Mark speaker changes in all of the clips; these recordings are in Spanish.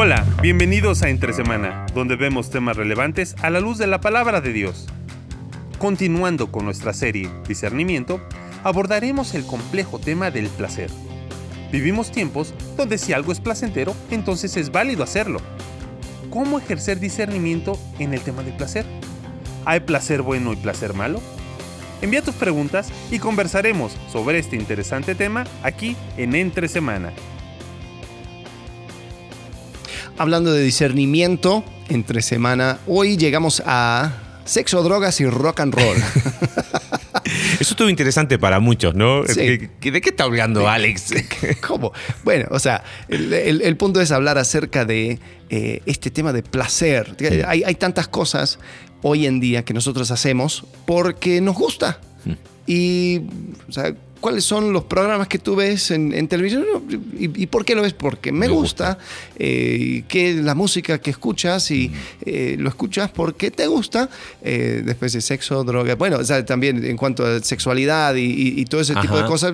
Speaker 1: Hola, bienvenidos a Entre Semana, donde vemos temas relevantes a la luz de la palabra de Dios. Continuando con nuestra serie Discernimiento, abordaremos el complejo tema del placer. Vivimos tiempos donde si algo es placentero, entonces es válido hacerlo. ¿Cómo ejercer discernimiento en el tema del placer? ¿Hay placer bueno y placer malo? Envía tus preguntas y conversaremos sobre este interesante tema aquí en Entre Semana.
Speaker 2: Hablando de discernimiento, entre semana, hoy llegamos a sexo, drogas y rock and roll.
Speaker 3: Eso estuvo interesante para muchos, ¿no?
Speaker 2: Sí.
Speaker 3: ¿De qué está hablando Alex?
Speaker 2: ¿Cómo? Bueno, o sea, el, el- el punto es hablar acerca de eh, este tema de placer. Hay, hay tantas cosas hoy en día que nosotros hacemos porque nos gusta. Y, o sea, ¿cuáles son los programas que tú ves en, en televisión? ¿Y, y por qué lo ves? Porque me,
Speaker 3: Me
Speaker 2: gusta.
Speaker 3: gusta.
Speaker 2: eh, que la música que escuchas y eh, lo escuchas porque te gusta. Eh, después de sexo, droga. Bueno, o sea, también en cuanto a sexualidad y, y- y todo ese tipo de cosas.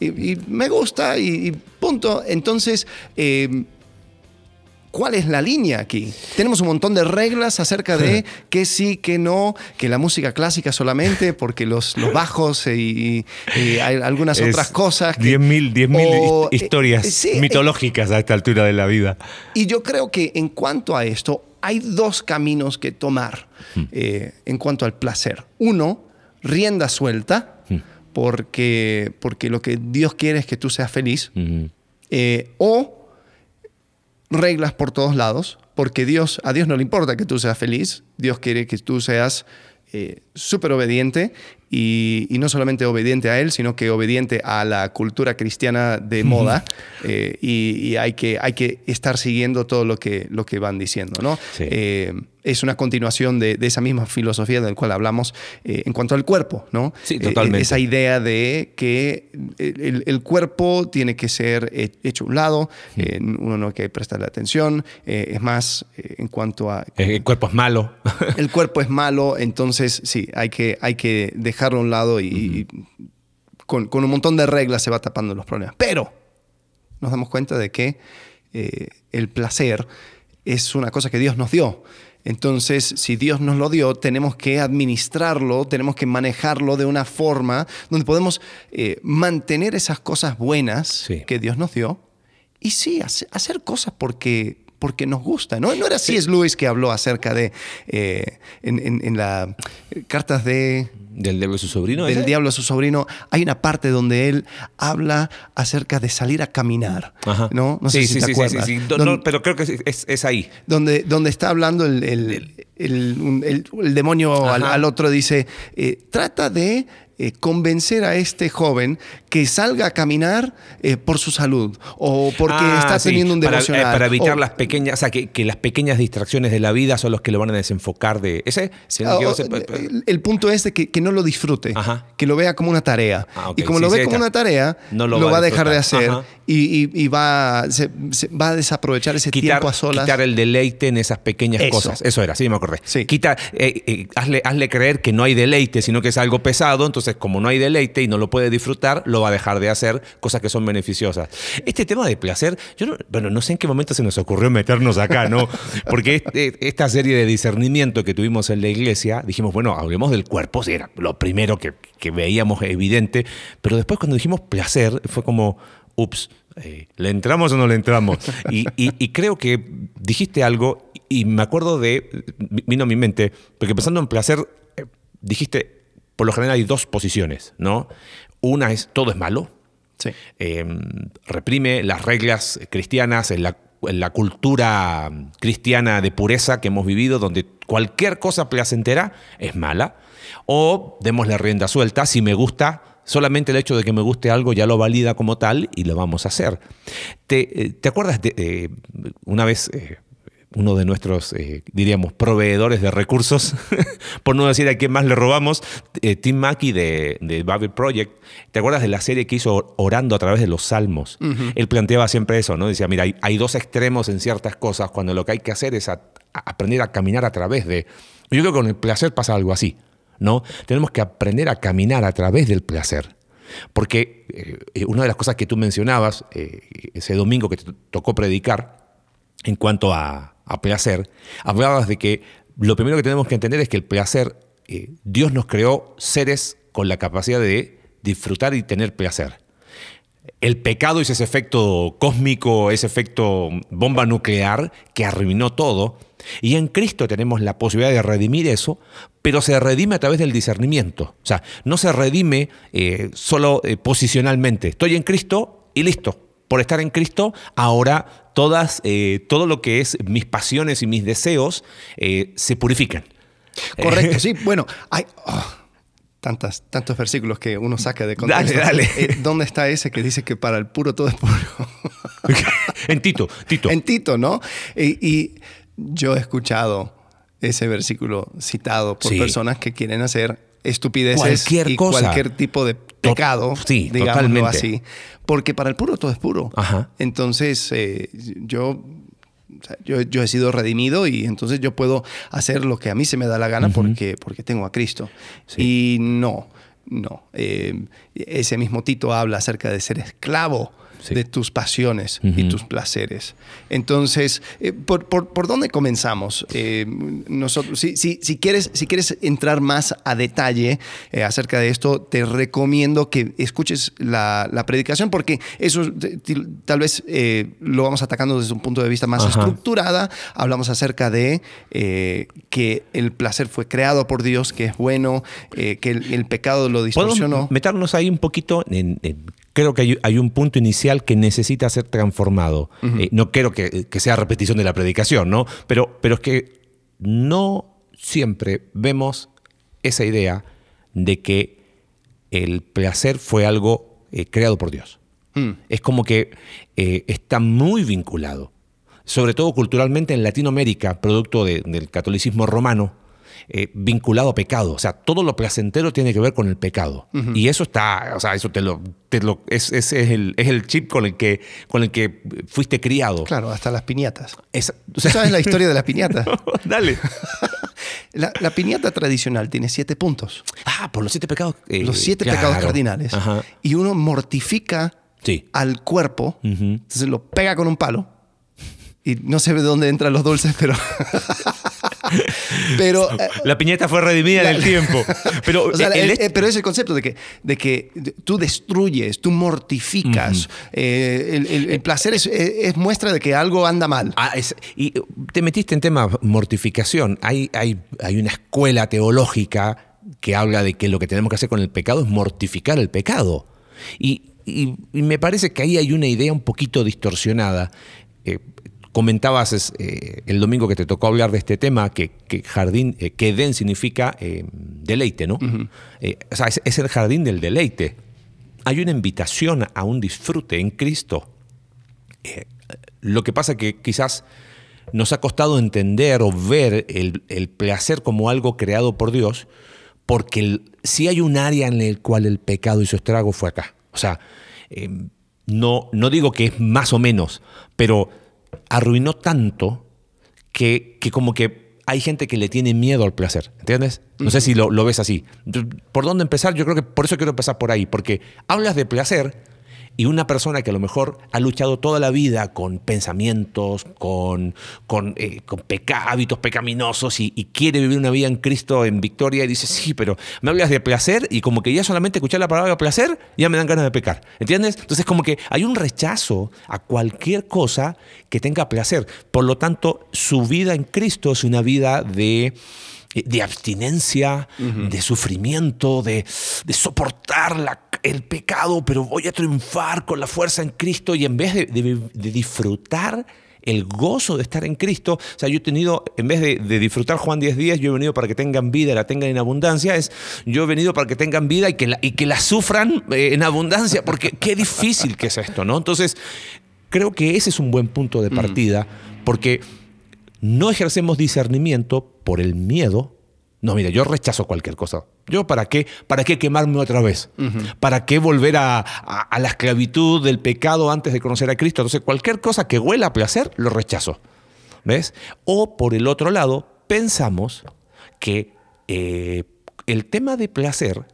Speaker 2: Y, me gusta y, y punto. Entonces, eh, ¿cuál es la línea aquí? Tenemos un montón de reglas acerca de que sí, que no, que la música clásica solamente, porque los, los bajos y, y hay algunas
Speaker 3: Es
Speaker 2: otras cosas. que-
Speaker 3: 10.000 10.000
Speaker 2: o,
Speaker 3: his- historias
Speaker 2: eh, sí, eh,
Speaker 3: mitológicas a esta altura de la vida.
Speaker 2: y yo creo que en cuanto a esto, hay dos caminos que tomar eh, en cuanto al placer. Uno, rienda suelta, porque, porque lo que Dios quiere es que tú seas feliz. Eh, o reglas por todos lados, porque Dios, a Dios no le importa que tú seas feliz, Dios quiere que tú seas eh, súper obediente y, y no solamente obediente a Él, sino que obediente a la cultura cristiana de moda eh, y, y hay, que, hay que estar siguiendo todo lo que, lo que van diciendo. ¿no?
Speaker 3: Sí.
Speaker 2: Eh, es una continuación de, de esa misma filosofía del cual hablamos eh, en cuanto al cuerpo, ¿no?
Speaker 3: Sí,
Speaker 2: Eh,
Speaker 3: totalmente.
Speaker 2: esa idea de que el, el cuerpo tiene que ser he- hecho a un lado, eh, uno no hay que prestarle atención, es más, en cuanto a...
Speaker 3: El cuerpo es malo.
Speaker 2: El cuerpo es malo, entonces sí, hay que, hay que dejarlo a un lado y, y con, con un montón de reglas se va tapando los problemas. Pero nos damos cuenta de que eh, el placer es una cosa que Dios nos dio. Entonces, si Dios nos lo dio, tenemos que administrarlo, tenemos que manejarlo de una forma donde podemos eh, mantener esas cosas buenas
Speaker 3: Sí.
Speaker 2: que Dios nos dio y sí, hace- hacer cosas porque, porque nos gusta. ¿no? no era C.S. Lewis que habló acerca de, eh, en, en, en las cartas de,
Speaker 3: Del diablo de su sobrino.
Speaker 2: del diablo a su sobrino, hay una parte donde él habla acerca de salir a caminar.
Speaker 3: Ajá.
Speaker 2: ¿no? No sé
Speaker 3: sí,
Speaker 2: si
Speaker 3: sí,
Speaker 2: te acuerdas.
Speaker 3: No, no, pero creo que es, ahí.
Speaker 2: donde, donde está hablando el, el- el- demonio al, otro, dice, eh, trata de eh, convencer a este joven que salga a caminar eh, por su salud o porque
Speaker 3: Ah,
Speaker 2: está
Speaker 3: sí,
Speaker 2: teniendo un
Speaker 3: para, eh,
Speaker 2: devocional.
Speaker 3: para evitar
Speaker 2: o-
Speaker 3: las pequeñas, o sea, que, que las pequeñas distracciones de la vida son los que lo van a desenfocar de ese. si no
Speaker 2: Ah, o- el, el punto es de que, que no lo disfrute,
Speaker 3: Ajá.
Speaker 2: que lo vea como una tarea.
Speaker 3: Ah, ok.
Speaker 2: Y como
Speaker 3: Sí,
Speaker 2: lo ve como una tarea,
Speaker 3: No
Speaker 2: lo,
Speaker 3: lo
Speaker 2: va
Speaker 3: va
Speaker 2: a dejar de hacer y, y- y va, se- se- va a desaprovechar ese
Speaker 3: quitar,
Speaker 2: tiempo a solas.
Speaker 3: quitar el deleite en esas pequeñas
Speaker 2: Eso.
Speaker 3: cosas. Eso era, sí, me acordé.
Speaker 2: Sí.
Speaker 3: Quita, eh, eh, hazle, hazle creer que no hay deleite, sino que es algo pesado. Entonces, como no hay deleite y no lo puede disfrutar, lo va a dejar de hacer cosas que son beneficiosas. Este tema de placer, yo no, bueno, no sé en qué momento se nos ocurrió meternos acá, ¿no? Porque este- esta serie de discernimiento que tuvimos en la iglesia, dijimos, bueno, hablemos del cuerpo, era lo primero que, veíamos evidente, pero después cuando dijimos placer, fue como, ups, eh, ¿le entramos o no le entramos? Y creo que dijiste algo y me acuerdo de, vino a mi mente, porque pensando en placer, eh, dijiste, por lo general hay dos posiciones, ¿no? Una es, todo es malo,
Speaker 2: Sí.
Speaker 3: eh, reprime las reglas cristianas en la, en la cultura cristiana de pureza que hemos vivido, donde cualquier cosa placentera es mala, o démosle rienda suelta, si me gusta, solamente el hecho de que me guste algo ya lo valida como tal y lo vamos a hacer. ¿Te, eh, ¿te acuerdas de eh, una vez... eh, uno de nuestros, eh, diríamos, proveedores de recursos, por no decir a quién más le robamos, eh, Tim Mackey de, de Bible Project. ¿Te acuerdas de la serie que hizo Orando a través de los Salmos? Él planteaba siempre eso, ¿no? Decía, mira, hay, hay dos extremos en ciertas cosas, cuando lo que hay que hacer es a- a aprender a caminar a través de... Yo creo que con el placer pasa algo así, ¿no? Tenemos que aprender a caminar a través del placer. Porque eh, una de las cosas que tú mencionabas eh, ese domingo que te tocó predicar, en cuanto a, a placer, hablabas de que lo primero que tenemos que entender es que el placer, eh, Dios nos creó seres con la capacidad de disfrutar y tener placer. El pecado es ese efecto cósmico, ese efecto bomba nuclear que arruinó todo. Y en Cristo tenemos la posibilidad de redimir eso, pero se redime a través del discernimiento. O sea, no se redime eh, solo eh, posicionalmente. Estoy en Cristo y listo. Por estar en Cristo, ahora todas, eh, todo lo que es mis pasiones y mis deseos se purifican.
Speaker 2: Correcto, sí. Bueno, hay... Oh, tantas, tantos versículos que uno saca de contexto.
Speaker 3: Dale, dale.
Speaker 2: Eh, ¿Dónde está ese que dice que para el puro todo es puro?
Speaker 3: en Tito, Tito.
Speaker 2: En Tito, ¿no? Y, y yo he escuchado ese versículo citado por
Speaker 3: Sí.
Speaker 2: personas que quieren hacer estupideces
Speaker 3: Cualquier
Speaker 2: y
Speaker 3: cosa.
Speaker 2: cualquier tipo de pecado,
Speaker 3: sí,
Speaker 2: digámoslo
Speaker 3: totalmente.
Speaker 2: así. Porque para el puro todo es puro.
Speaker 3: Ajá.
Speaker 2: Entonces, eh, yo, yo, yo he sido redimido y entonces yo puedo hacer lo que a mí se me da la gana porque, porque tengo a Cristo. Y no, no. Eh, ese mismo Tito habla acerca de ser esclavo
Speaker 3: Sí.
Speaker 2: de tus pasiones y tus placeres. Entonces, eh, ¿por, por, por dónde comenzamos? Eh, nosotros, si, si, si, quieres, si quieres entrar más a detalle eh, acerca de esto, te recomiendo que escuches la, la predicación porque eso tal vez lo vamos atacando desde un punto de vista más
Speaker 3: Ajá.
Speaker 2: estructurada. Hablamos acerca de que el placer fue creado por Dios, que es bueno, que el, el pecado lo distorsionó.
Speaker 3: Podemos meternos ahí un poquito en, en- creo que hay, hay un punto inicial que necesita ser transformado. Eh, no quiero que, que sea repetición de la predicación, ¿no? Pero, pero es que no siempre vemos esa idea de que el placer fue algo eh, creado por Dios.
Speaker 2: Mm.
Speaker 3: Es como que eh, está muy vinculado, sobre todo culturalmente en Latinoamérica, producto de- del catolicismo romano, eh, vinculado a pecado. O sea, todo lo placentero tiene que ver con el pecado. Y eso está, o sea, eso te lo, te lo- es, ese es, el, es el chip con el que, con el que fuiste criado.
Speaker 2: Claro, hasta las piñatas.
Speaker 3: Es- o
Speaker 2: ¿Tú
Speaker 3: sea-
Speaker 2: sabes la historia de la piñata?
Speaker 3: Dale.
Speaker 2: La, la piñata tradicional tiene siete puntos.
Speaker 3: Ah, por los siete pecados. eh,
Speaker 2: los siete
Speaker 3: claro.
Speaker 2: pecados cardinales.
Speaker 3: Ajá.
Speaker 2: Y uno mortifica
Speaker 3: Sí.
Speaker 2: al cuerpo,
Speaker 3: Ujú.
Speaker 2: entonces lo pega con un palo. Y no sé de dónde entran los dulces, pero. pero. eh,
Speaker 3: La piñeta fue redimida en el tiempo. Pero,
Speaker 2: o sea,
Speaker 3: el-
Speaker 2: el-
Speaker 3: el-
Speaker 2: eh, pero es el concepto de que, de que tú destruyes, tú mortificas. Eh, el, el- el placer es, es muestra de que algo anda mal.
Speaker 3: Ah, es- y te metiste en tema mortificación. Hay, hay, hay una escuela teológica que habla de que lo que tenemos que hacer con el pecado es mortificar el pecado. Y, y- y me parece que ahí hay una idea un poquito distorsionada. Eh, comentabas es, eh, el domingo que te tocó hablar de este tema, que, que jardín, eh, que Edén significa eh, deleite, ¿no? O sea, es, es el jardín del deleite. Hay una invitación a un disfrute en Cristo. Lo que pasa que quizás nos ha costado entender o ver el, el placer como algo creado por Dios, porque el- si hay un área en el cual el pecado hizo estrago fue acá. O sea, eh, no, no digo que es más o menos, pero arruinó tanto que, que como que hay gente que le tiene miedo al placer, ¿entiendes? No sé si lo, lo ves así. ¿Por dónde empezar? Yo creo que por eso quiero empezar por ahí, porque hablas de placer y una persona que a lo mejor ha luchado toda la vida con pensamientos, con, con, eh, con peca- hábitos pecaminosos y, y quiere vivir una vida en Cristo en victoria y dice, sí, pero me hablas de placer y como que ya solamente escuchar la palabra placer ya me dan ganas de pecar. ¿Entiendes? Entonces como que hay un rechazo a cualquier cosa que tenga placer. Por lo tanto, su vida en Cristo es una vida de de abstinencia, de sufrimiento, de, de soportar la- el pecado, pero voy a triunfar con la fuerza en Cristo. Y en vez de, de- de disfrutar el gozo de estar en Cristo, o sea, yo he tenido, en vez de, de disfrutar Juan 10 días, yo he venido para que tengan vida y la tengan en abundancia, es yo he venido para que tengan vida y que la, y que la sufran eh, en abundancia, porque qué difícil que es esto, ¿no? Entonces, creo que ese es un buen punto de partida, porque no ejercemos discernimiento por el miedo. No, mira, yo rechazo cualquier cosa. Yo, ¿para qué? ¿Para qué quemarme otra vez? ¿Para qué volver a, a- a la esclavitud del pecado antes de conocer a Cristo? Entonces, cualquier cosa que huela a placer, lo rechazo. ¿Ves? O por el otro lado, pensamos que eh, el tema de placer,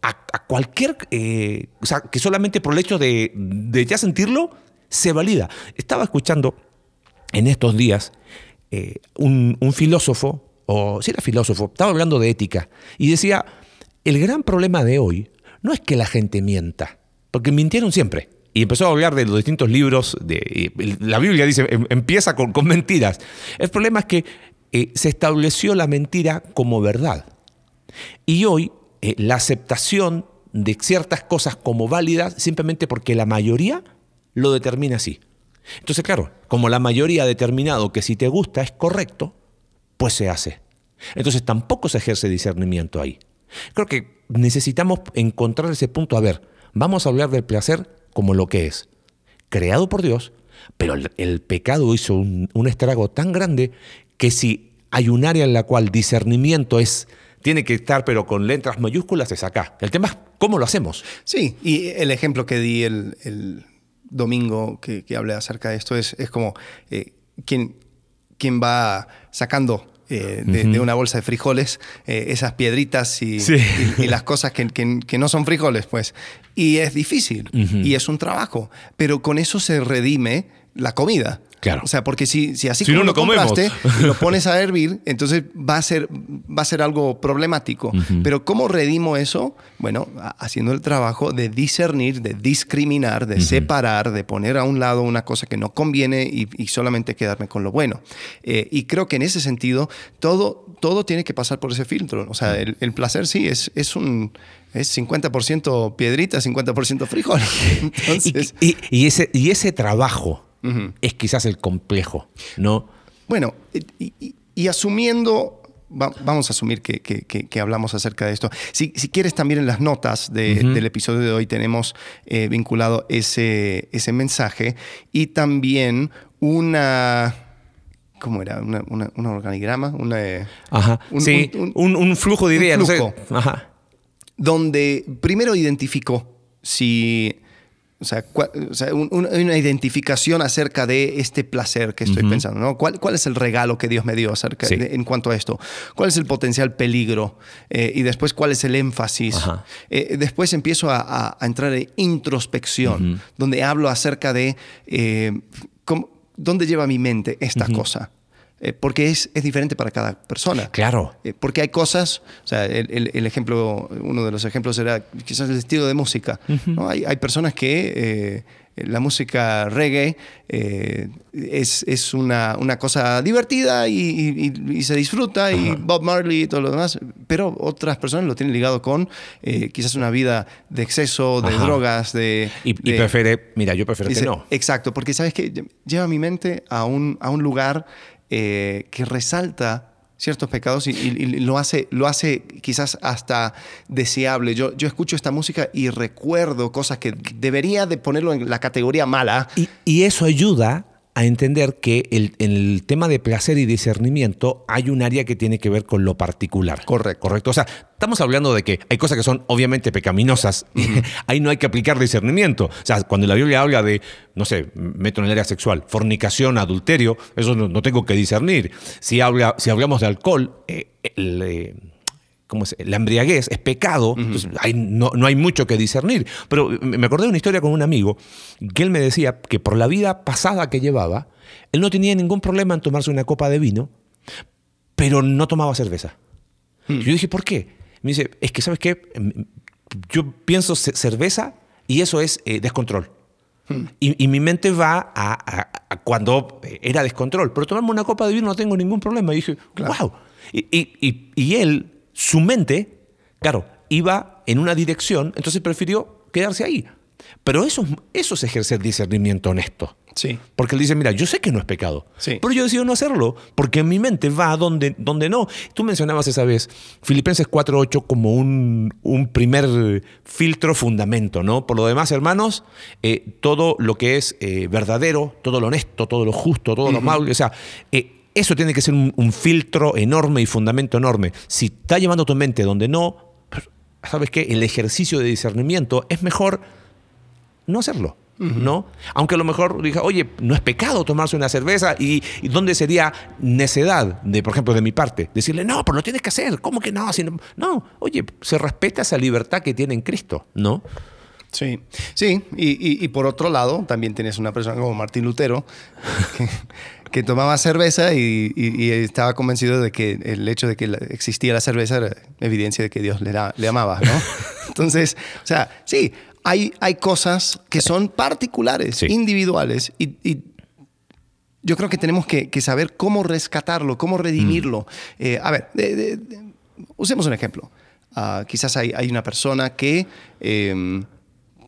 Speaker 3: a, a cualquier, eh, o sea, que solamente por el hecho de, de ya sentirlo, se valida. Estaba escuchando en estos días eh, un, filósofo, o si era filósofo, estaba hablando de ética, y decía, el gran problema de hoy no es que la gente mienta, porque mintieron siempre. Y empezó a hablar de los distintos libros. De, la Biblia dice, em, empieza con, con mentiras. El problema es que eh, se estableció la mentira como verdad. Y hoy eh, la aceptación de ciertas cosas como válidas simplemente porque la mayoría lo determina así. Entonces, claro, como la mayoría ha determinado que si te gusta es correcto, pues se hace. Entonces tampoco se ejerce discernimiento ahí. Creo que necesitamos encontrar ese punto. A ver, vamos a hablar del placer como lo que es, creado por Dios, pero el, pecado hizo un, estrago tan grande que si hay un área en la cual discernimiento es tiene que estar pero con letras mayúsculas es acá. El tema es cómo lo hacemos.
Speaker 2: Sí, y el ejemplo que di el domingo que, que, hablé acerca de esto es, es como eh, quien, quien va sacando eh, de, uh -huh. de, una bolsa de frijoles, eh, esas piedritas y, sí. y, y las cosas que, que, que, no son frijoles, pues. Y es difícil uh -huh. y es un trabajo, pero con eso se redime la comida.
Speaker 3: Claro.
Speaker 2: O sea, porque si, si así
Speaker 3: si
Speaker 2: como
Speaker 3: no
Speaker 2: lo,
Speaker 3: lo
Speaker 2: compraste y lo pones a hervir, entonces va a ser, va a ser algo problemático. Uh -huh. Pero ¿cómo redimo eso? Bueno, haciendo el trabajo de discernir, de discriminar, de uh -huh. separar, de poner a un lado una cosa que no conviene y, y solamente quedarme con lo bueno. Eh, y creo que en ese sentido, todo, todo tiene que pasar por ese filtro. O sea, el, el placer sí es, es un es 50% piedrita, 50% frijol.
Speaker 3: Entonces... y, y, y, ese, y ese trabajo uh -huh. es quizás el complejo, ¿no?
Speaker 2: Bueno, y, y asumiendo vamos a asumir que, que, que, que, hablamos acerca de esto. Si, si, quieres, también en las notas de, uh -huh. del episodio de hoy tenemos eh, vinculado ese, ese mensaje y también una... ¿Cómo era? Una, una, un organigrama, una,
Speaker 3: Ajá. Un, sí, un, un, un, flujo de ideas.
Speaker 2: Flujo,
Speaker 3: no sé. Ajá.
Speaker 2: Donde primero identificó si o sea, o sea un, una identificación acerca de este placer que estoy uh -huh. pensando, ¿no? ¿Cuál, ¿Cuál, es el regalo que Dios me dio acerca sí. de, en cuanto a esto? ¿Cuál es el potencial peligro? Eh, y después, ¿cuál es el énfasis? Eh, después empiezo a, a, a, entrar en introspección, uh -huh. donde hablo acerca de eh, cómo, dónde lleva mi mente esta uh -huh. cosa. Eh, porque es, es, diferente para cada persona.
Speaker 3: Claro.
Speaker 2: Eh, porque hay cosas, o sea, el, el, el, ejemplo, uno de los ejemplos era quizás el estilo de música. Uh -huh. ¿no? hay, hay, personas que eh, la música reggae eh, es, es una, una, cosa divertida y, y, y se disfruta, uh -huh. y Bob Marley y todo lo demás, pero otras personas lo tienen ligado con eh, quizás una vida de exceso, de drogas, de...
Speaker 3: Y,
Speaker 2: de,
Speaker 3: prefiere, mira, yo prefiero
Speaker 2: dice,
Speaker 3: que no.
Speaker 2: Exacto, porque sabes que lleva mi mente a un, a un lugar eh, que resalta ciertos pecados y, y, lo, hace, lo hace quizás hasta deseable. Yo, yo escucho esta música y recuerdo cosas que debería de ponerlo en la categoría mala.
Speaker 3: Y, y eso ayuda a entender que el, en el tema de placer y discernimiento hay un área que tiene que ver con lo particular.
Speaker 2: Correcto.
Speaker 3: Correcto. O sea, estamos hablando de que hay cosas que son obviamente pecaminosas. Ahí no hay que aplicar discernimiento. O sea, cuando la Biblia habla de, no sé, meto en el área sexual, fornicación, adulterio, eso no, no tengo que discernir. Si, habla, si hablamos de alcohol, eh, el, eh, ¿cómo es? la embriaguez es pecado, uh -huh. entonces hay, no, no, hay mucho que discernir. Pero me acordé de una historia con un amigo que él me decía que por la vida pasada que llevaba, él no tenía ningún problema en tomarse una copa de vino, pero no tomaba cerveza. Uh -huh. Yo dije, ¿por qué? Me dice, es que, ¿sabes qué? Yo pienso cerveza y eso es eh, descontrol. Hmm. Y, y, mi mente va a, a, a, cuando era descontrol. Pero tomarme una copa de vino no tengo ningún problema. Y dije, claro. wow. Y, y, y, él, su mente, claro, iba en una dirección, entonces prefirió quedarse ahí. Pero eso, eso es ejercer discernimiento honesto.
Speaker 2: Sí.
Speaker 3: Porque él dice, mira, yo sé que no es pecado,
Speaker 2: sí.
Speaker 3: pero yo decido no hacerlo, porque mi mente va donde, donde no. Tú mencionabas esa vez Filipenses 4.8 como un, un, primer filtro fundamento, ¿no? Por lo demás, hermanos, eh, todo lo que es eh, verdadero, todo lo honesto, todo lo justo, todo uh -huh. lo amable, o sea, eh, eso tiene que ser un, un, filtro enorme y fundamento enorme. Si está llevando tu mente donde no, pues, ¿sabes qué? El ejercicio de discernimiento es mejor no hacerlo. Uh -huh. ¿no? Aunque a lo mejor diga, oye, no es pecado tomarse una cerveza y, y, dónde sería necedad, de, por ejemplo, de mi parte, decirle, no, pero lo tienes que hacer, ¿cómo que no? Si no? no, oye, se respeta esa libertad que tiene en Cristo, ¿no?
Speaker 2: Sí, sí, y, y, y, por otro lado, también tienes una persona como Martín Lutero, que, que tomaba cerveza y, y- y estaba convencido de que el hecho de que existía la cerveza era evidencia de que Dios le, da- le amaba, ¿no? Entonces, o sea, sí, hay, hay cosas que son particulares,
Speaker 3: Sí.
Speaker 2: individuales y, y yo creo que tenemos que, que saber cómo rescatarlo, cómo redimirlo. Eh, a ver, de- de- de- usemos un ejemplo. Ah, quizás hay, hay una persona que eh,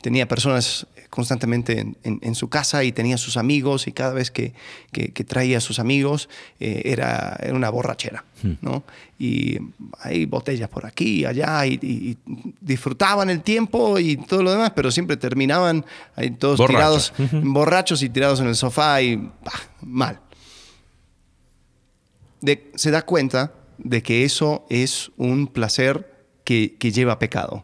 Speaker 2: tenía personas constantemente en, en- en su casa y tenía sus amigos y cada vez que, que- que traía a sus amigos eh, era, era una borrachera, ¿no? Y hay botellas por aquí allá y, y- y disfrutaban el tiempo y todo lo demás, pero siempre terminaban ahí todos
Speaker 3: Borrachos.
Speaker 2: tirados, borrachos y tirados en el sofá y bah, mal. De- se da cuenta de que eso es un placer que, que lleva a pecado.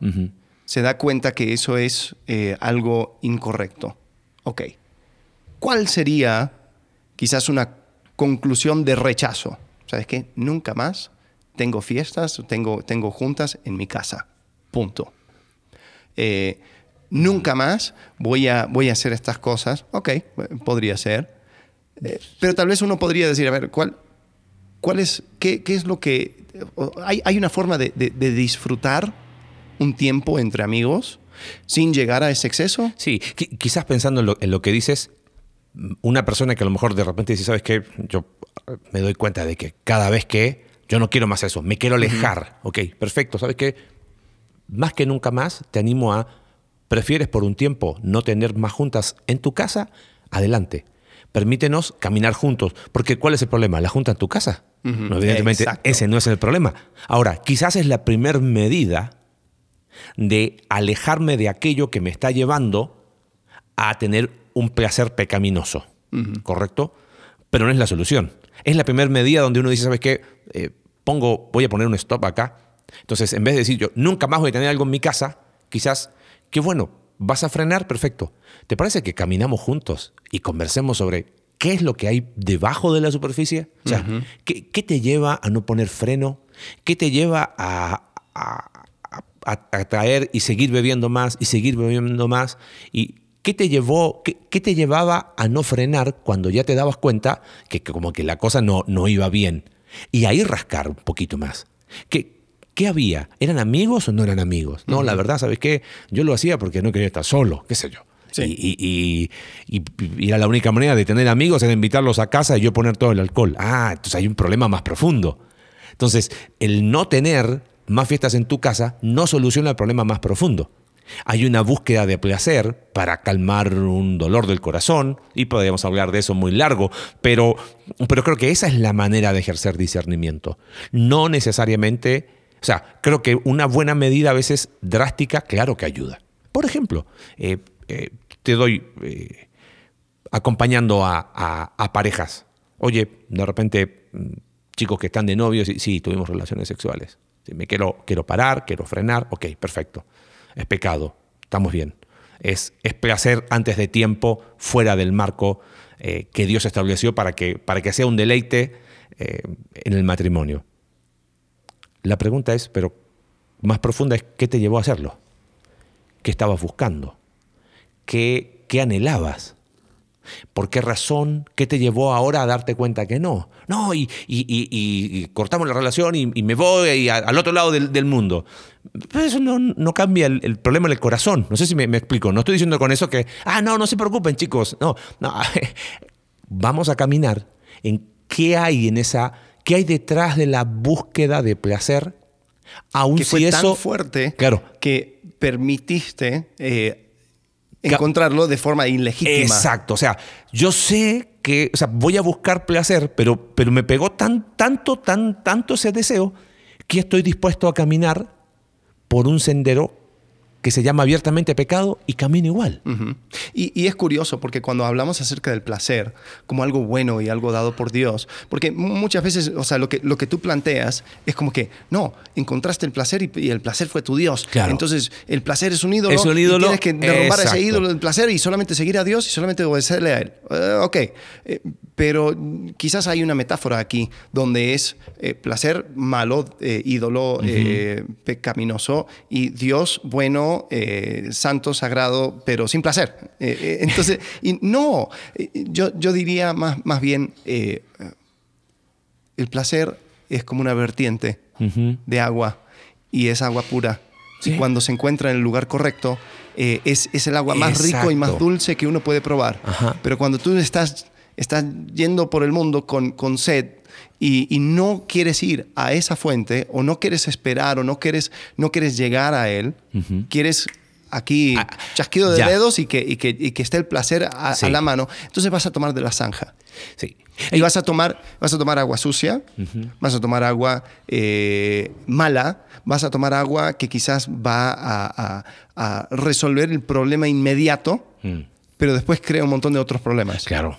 Speaker 2: Se da cuenta que eso es eh, algo incorrecto. Ok. ¿Cuál sería quizás una conclusión de rechazo? ¿Sabes qué? Nunca más tengo fiestas, tengo, tengo juntas en mi casa. Punto. Eh, nunca más voy a, voy a hacer estas cosas. Ok, podría ser. Eh, pero tal vez uno podría decir, a ver, ¿cuál, es, qué, qué es lo que... Hay, hay una forma de- de disfrutar un tiempo entre amigos sin llegar a ese exceso?
Speaker 3: Sí, qui- quizás pensando en lo, en lo que dices, una persona que a lo mejor de repente dice, ¿sabes qué? Yo eh, me doy cuenta de que cada vez que yo no quiero más eso, me quiero alejar. Ok, perfecto, ¿sabes qué? Más que nunca más, te animo a, prefieres por un tiempo no tener más juntas en tu casa, adelante. Permítenos caminar juntos. Porque ¿cuál es el problema? ¿La junta en tu casa? No, evidentemente,
Speaker 2: Exacto.
Speaker 3: ese no es el problema. Ahora, quizás es la primer medida de alejarme de aquello que me está llevando a tener un placer pecaminoso, ¿correcto? Pero no es la solución. Es la primera medida donde uno dice, ¿sabes qué? Eh, pongo, voy a poner un stop acá. Entonces, en vez de decir yo, nunca más voy a tener algo en mi casa, quizás, qué bueno, vas a frenar, perfecto. ¿Te parece que caminamos juntos y conversemos sobre qué es lo que hay debajo de la superficie? O sea, ¿qué, qué te lleva a no poner freno? ¿Qué te lleva a, a- a, a traer y seguir bebiendo más y seguir bebiendo más. ¿Y qué te llevó, qué, qué te llevaba a no frenar cuando ya te dabas cuenta que, que como que la cosa no, no iba bien? Y ahí rascar un poquito más. ¿Qué, ¿Qué había? ¿Eran amigos o no eran amigos? No, la verdad, ¿sabes qué? Yo lo hacía porque no quería estar solo, qué sé yo.
Speaker 2: Sí.
Speaker 3: Y, y- y- y era la única manera de tener amigos era invitarlos a casa y yo poner todo el alcohol. Ah, entonces hay un problema más profundo. Entonces, el no tener más fiestas en tu casa no soluciona el problema más profundo. Hay una búsqueda de placer para calmar un dolor del corazón, y podríamos hablar de eso muy largo, pero, pero creo que esa es la manera de ejercer discernimiento. No necesariamente, o sea, creo que una buena medida a veces drástica, claro que ayuda. Por ejemplo, eh, eh, te doy eh, acompañando a, parejas. Oye, de repente, mm, chicos que están de novios, y sí, tuvimos relaciones sexuales. Sí, me quiero, quiero parar, quiero frenar, ok, perfecto. Es pecado, estamos bien. Es, es placer antes de tiempo, fuera del marco eh, que Dios estableció para que, para que sea un deleite eh, en el matrimonio. La pregunta es, pero más profunda es, ¿qué te llevó a hacerlo? ¿Qué estabas buscando? ¿Qué, qué anhelabas? ¿Por qué razón? ¿Qué te llevó ahora a darte cuenta que no? No, y, y- y- cortamos la relación y, me voy a- al otro lado del, del mundo. Pero eso no, no cambia el, el problema del corazón. No sé si me, me explico. No estoy diciendo con eso que, ah, no, no se preocupen, chicos. No, no. Vamos a caminar en qué hay en esa, qué hay detrás de la búsqueda de placer, aun
Speaker 2: que
Speaker 3: si
Speaker 2: fue
Speaker 3: eso.
Speaker 2: tan fuerte
Speaker 3: Claro.
Speaker 2: que permitiste eh, encontrarlo de forma ilegítima.
Speaker 3: Exacto, o sea, yo sé que, o sea, voy a buscar placer, pero, pero me pegó tan, tanto, tan, tanto ese deseo que estoy dispuesto a caminar por un sendero que se llama abiertamente pecado y camino igual.
Speaker 2: Ujú. y, y es curioso porque cuando hablamos acerca del placer como algo bueno y algo dado por Dios, porque mu- muchas veces, o sea, lo que, lo que tú planteas es como que, no, encontraste el placer y, y el placer fue tu Dios.
Speaker 3: Claro.
Speaker 2: Entonces, el placer es un ídolo.
Speaker 3: Es un
Speaker 2: y
Speaker 3: ídolo,
Speaker 2: tienes que derrumbar
Speaker 3: exacto.
Speaker 2: ese ídolo del placer y solamente seguir a Dios y solamente obedecerle a Él. Eh, ok, Eh, pero quizás hay una metáfora aquí donde es eh, placer malo, eh, ídolo, eh, pecaminoso, y Dios bueno, eh, santo, sagrado, pero sin placer. Eh, eh, entonces, y no, yo, yo diría más, más bien, el placer es como una vertiente de agua y es agua pura.
Speaker 3: Sí.
Speaker 2: Y cuando se encuentra en el lugar correcto, es, es el agua más rico y más dulce que uno puede probar.
Speaker 3: Ajá.
Speaker 2: Pero cuando tú estás, estás yendo por el mundo con, con sed y, y no quieres ir a esa fuente o no quieres esperar o no quieres, no quieres llegar a él,
Speaker 3: Ujú.
Speaker 2: quieres aquí
Speaker 3: Ah,
Speaker 2: chasquido de
Speaker 3: ya.
Speaker 2: dedos y que, y, que, y que esté el placer a,
Speaker 3: Sí.
Speaker 2: a la mano, entonces vas a tomar de la zanja.
Speaker 3: Sí.
Speaker 2: Y vas a tomar, vas a tomar agua sucia, vas a tomar agua eh, mala, vas a tomar agua que quizás va a, a- a resolver el problema inmediato,
Speaker 3: Mm.
Speaker 2: pero después crea un montón de otros problemas.
Speaker 3: Claro.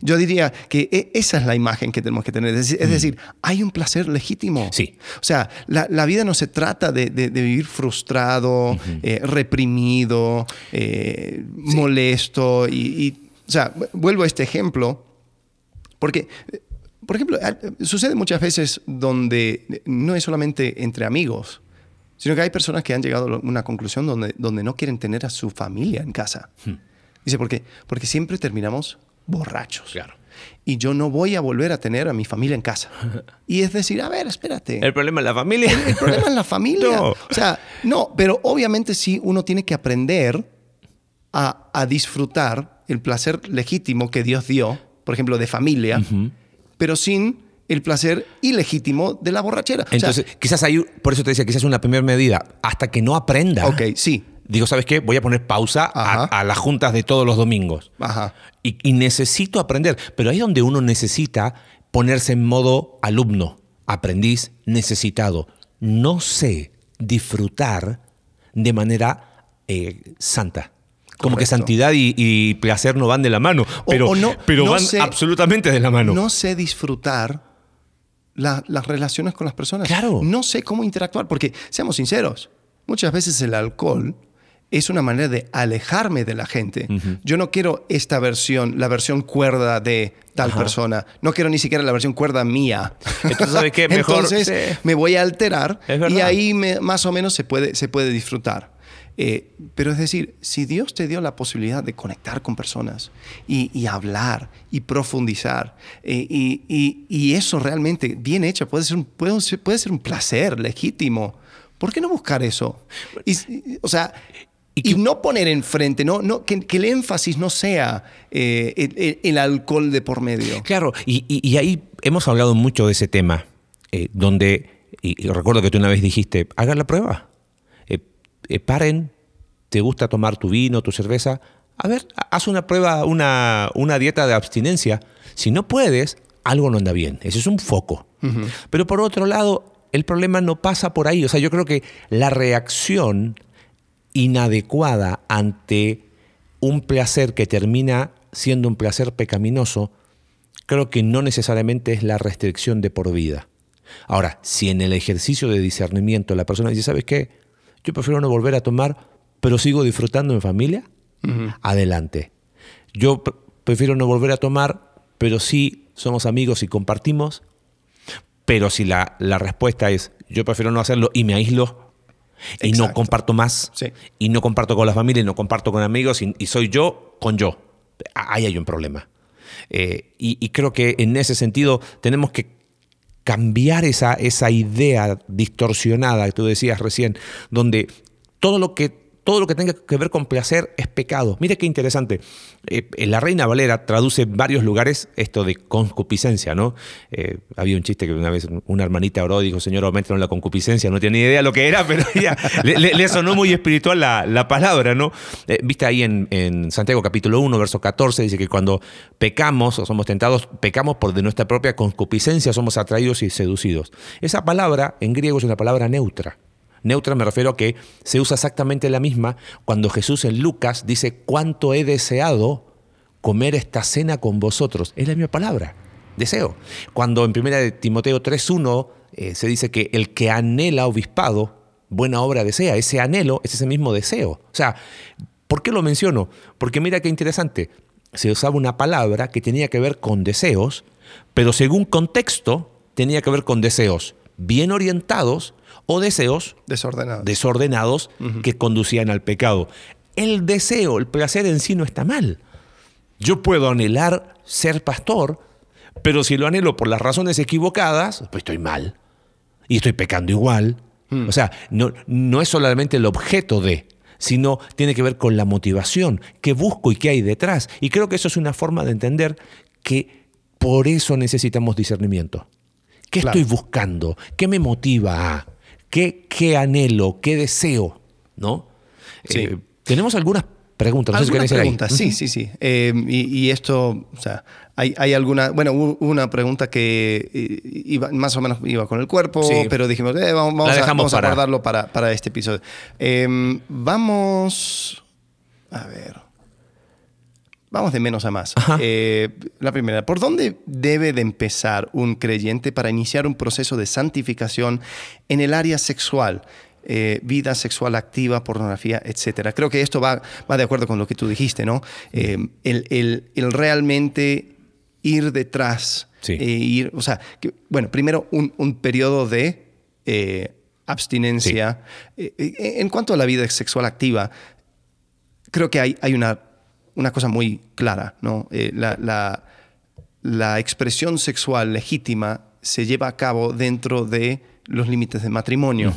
Speaker 2: Yo diría que e- esa es la imagen que tenemos que tener. Es decir, es decir, hay un placer legítimo.
Speaker 3: Sí.
Speaker 2: O sea, la, la vida no se trata de, de- de vivir frustrado, eh, reprimido, eh, molesto. Y, y, o sea, vu- vuelvo a este ejemplo, porque, por ejemplo, sucede muchas veces donde no es solamente entre amigos, sino que hay personas que han llegado a una conclusión donde, donde no quieren tener a su familia en casa. Dice, ¿por qué? Porque siempre terminamos borrachos.
Speaker 3: Claro.
Speaker 2: Y yo no voy a volver a tener a mi familia en casa. Y es decir, a ver, espérate.
Speaker 3: El problema es la familia.
Speaker 2: El problema es la familia.
Speaker 3: No.
Speaker 2: O sea, no, pero obviamente sí uno tiene que aprender a, a disfrutar el placer legítimo que Dios dio, por ejemplo, de familia, pero sin el placer ilegítimo de la borrachera. O sea,
Speaker 3: Entonces, quizás hay, por eso te decía, quizás una primera medida, hasta que no aprenda.
Speaker 2: ok, sí.
Speaker 3: Digo, ¿sabes qué? Voy a poner pausa a, las juntas de todos los domingos.
Speaker 2: Ajá.
Speaker 3: Y, y necesito aprender. Pero ahí es donde uno necesita ponerse en modo alumno, aprendiz, necesitado. No sé disfrutar de manera eh, santa. Como que santidad y, y placer no van de la mano,
Speaker 2: O-
Speaker 3: pero,
Speaker 2: o no-
Speaker 3: pero
Speaker 2: no
Speaker 3: van
Speaker 2: sé-
Speaker 3: absolutamente de la mano.
Speaker 2: No sé disfrutar la- las relaciones con las personas.
Speaker 3: Claro.
Speaker 2: No sé cómo interactuar, porque seamos sinceros, muchas veces el alcohol es una manera de alejarme de la gente. Yo no quiero esta versión, la versión cuerda de tal
Speaker 3: Ajá.
Speaker 2: persona. No quiero ni siquiera la versión cuerda mía.
Speaker 3: Entonces, ¿sabe qué? Mejor-
Speaker 2: Entonces,
Speaker 3: sí.
Speaker 2: me voy a alterar y ahí me- más o menos se puede, se puede disfrutar. Eh, pero es decir, si Dios te dio la posibilidad de conectar con personas y, y hablar y profundizar, eh, y, y- y eso realmente bien hecho puede ser, un, puede, ser, puede ser un placer legítimo, ¿por qué no buscar eso? Y- o sea, y, no poner enfrente, no, no, que, que el énfasis no sea eh, el, alcohol de por medio.
Speaker 3: Claro, y, y- y ahí hemos hablado mucho de ese tema, eh, donde, y, recuerdo que tú una vez dijiste, hagan la prueba, Eh, paren, te gusta tomar tu vino, tu cerveza, a ver, ha- haz una prueba, una, una dieta de abstinencia. Si no puedes, algo no anda bien, ese es un foco. Pero por otro lado, el problema no pasa por ahí, o sea, yo creo que la reacción inadecuada ante un placer que termina siendo un placer pecaminoso, creo que no necesariamente es la restricción de por vida. Ahora, si en el ejercicio de discernimiento la persona dice, ¿sabes qué? Yo prefiero no volver a tomar, pero sigo disfrutando en familia, adelante. Yo pre- prefiero no volver a tomar, pero sí somos amigos y compartimos. Pero si la, la respuesta es, yo prefiero no hacerlo y me aíslo y no comparto más,
Speaker 2: Sí.
Speaker 3: y no comparto con la familia, y no comparto con amigos, y, y soy yo con yo. Ahí hay un problema. Eh, y, y creo que en ese sentido tenemos que cambiar esa, esa idea distorsionada que tú decías recién, donde todo lo que todo lo que tenga que ver con placer es pecado. Mira qué interesante. Eh, la Reina Valera traduce en varios lugares esto de concupiscencia, ¿no? Eh, había un chiste que una vez una hermanita oró y dijo, Señor, aumentaron la concupiscencia. No tenía ni idea lo que era, pero le sonó muy espiritual la, la palabra, ¿no? Eh, Viste ahí en, en Santiago capítulo 1, verso 14, dice que cuando pecamos o somos tentados, pecamos por de nuestra propia concupiscencia, somos atraídos y seducidos. Esa palabra en griego es una palabra neutra. Neutra me refiero a que se usa exactamente la misma cuando Jesús en Lucas dice, cuánto he deseado comer esta cena con vosotros. Es la misma palabra, deseo. Cuando en 1 Timoteo 3.1 eh, se dice que el que anhela obispado, buena obra desea. Ese anhelo es ese mismo deseo. O sea, ¿por qué lo menciono? Porque mira qué interesante. se usaba una palabra que tenía que ver con deseos, pero según contexto tenía que ver con deseos bien orientados o deseos
Speaker 2: Desordenado.
Speaker 3: desordenados que conducían al pecado. El deseo, el placer en sí no está mal. Yo puedo anhelar ser pastor, pero si lo anhelo por las razones equivocadas, pues estoy mal. Y estoy pecando igual. O sea, no, no es solamente el objeto de, sino tiene que ver con la motivación, qué busco y qué hay detrás. Y creo que eso es una forma de entender que por eso necesitamos discernimiento. ¿Qué
Speaker 2: Claro.
Speaker 3: estoy buscando? ¿Qué me motiva a? ¿Qué, qué anhelo? ¿Qué deseo? ¿No?
Speaker 2: Sí.
Speaker 3: Eh, tenemos algunas preguntas. No sé si
Speaker 2: Algunas
Speaker 3: ir ahí.
Speaker 2: preguntas, sí, sí, sí. Eh, y, y esto, o sea, hay, hay alguna, bueno, hubo una pregunta que eh, iba, más o menos iba con el cuerpo,
Speaker 3: Sí.
Speaker 2: pero dijimos, eh, vamos, vamos a, vamos a guardarlo para, para este episodio. Eh, vamos, a ver. Vamos de menos a más. Eh, la primera, ¿por dónde debe de empezar un creyente para iniciar un proceso de santificación en el área sexual? Eh, vida sexual activa, pornografía, etcétera. Creo que esto va, va de acuerdo con lo que tú dijiste, ¿no? Eh, el, el- el realmente ir detrás,
Speaker 3: Sí.
Speaker 2: ir, o sea, que- bueno, primero un, un periodo de abstinencia. En cuanto a la vida sexual activa, creo que hay, hay una, una cosa muy clara, ¿no? Eh, la, la- la expresión sexual legítima se lleva a cabo dentro de los límites del matrimonio.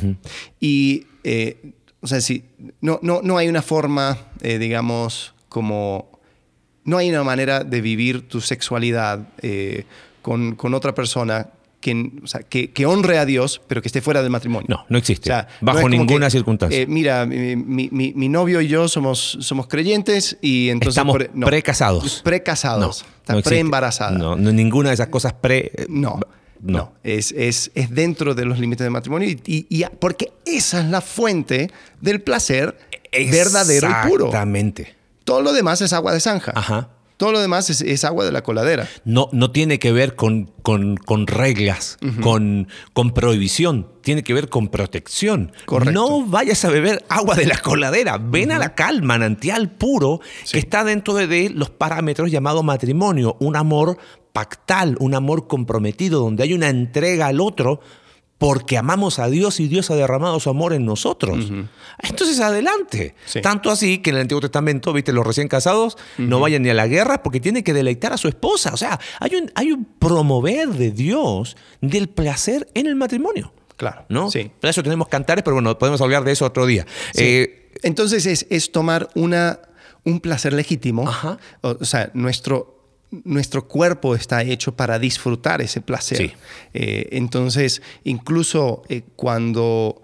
Speaker 2: Y, eh, o sea, si, no, no, no hay una forma, eh, digamos, como... No hay una manera de vivir tu sexualidad con, con otra persona que, o sea, que, que honre a Dios, pero que esté fuera del matrimonio.
Speaker 3: No, no existe.
Speaker 2: O sea,
Speaker 3: Bajo ninguna circunstancia.
Speaker 2: eh, mira, mi, mi- mi- mi novio y yo somos, somos creyentes y entonces...
Speaker 3: Estamos
Speaker 2: pre- no.
Speaker 3: precasados.
Speaker 2: Precasados. Está
Speaker 3: existe.
Speaker 2: preembarazada.
Speaker 3: No, no, ninguna de esas cosas pre.
Speaker 2: No,
Speaker 3: No.
Speaker 2: no. Es, es, es dentro de los límites del matrimonio y, y- y- porque esa es la fuente del placer verdadero y puro.
Speaker 3: Exactamente.
Speaker 2: Todo lo demás es agua de zanja.
Speaker 3: Ajá.
Speaker 2: Todo lo demás es, es agua de la coladera.
Speaker 3: No, no tiene que ver con, con- con reglas, con, con prohibición, tiene que ver con protección.
Speaker 2: Correcto.
Speaker 3: No vayas a beber agua de la coladera, ven a la cal, manantial puro, que está dentro de, de los parámetros llamado matrimonio, un amor pactal, un amor comprometido, donde hay una entrega al otro porque amamos a Dios y Dios ha derramado su amor en nosotros. Entonces adelante.
Speaker 2: Sí.
Speaker 3: Tanto así que en el Antiguo Testamento, viste, los recién casados no vayan ni a la guerra porque tienen que deleitar a su esposa. O sea, hay un, hay un promover de Dios del placer en el matrimonio.
Speaker 2: Claro.
Speaker 3: ¿No?
Speaker 2: Sí.
Speaker 3: Para eso tenemos cantares, pero bueno, podemos hablar de eso otro día.
Speaker 2: Sí.
Speaker 3: Eh,
Speaker 2: Entonces es, es tomar una, un placer legítimo.
Speaker 3: Ajá.
Speaker 2: O, o sea, nuestro, nuestro cuerpo está hecho para disfrutar ese placer.
Speaker 3: Sí.
Speaker 2: Eh, entonces, incluso eh, cuando,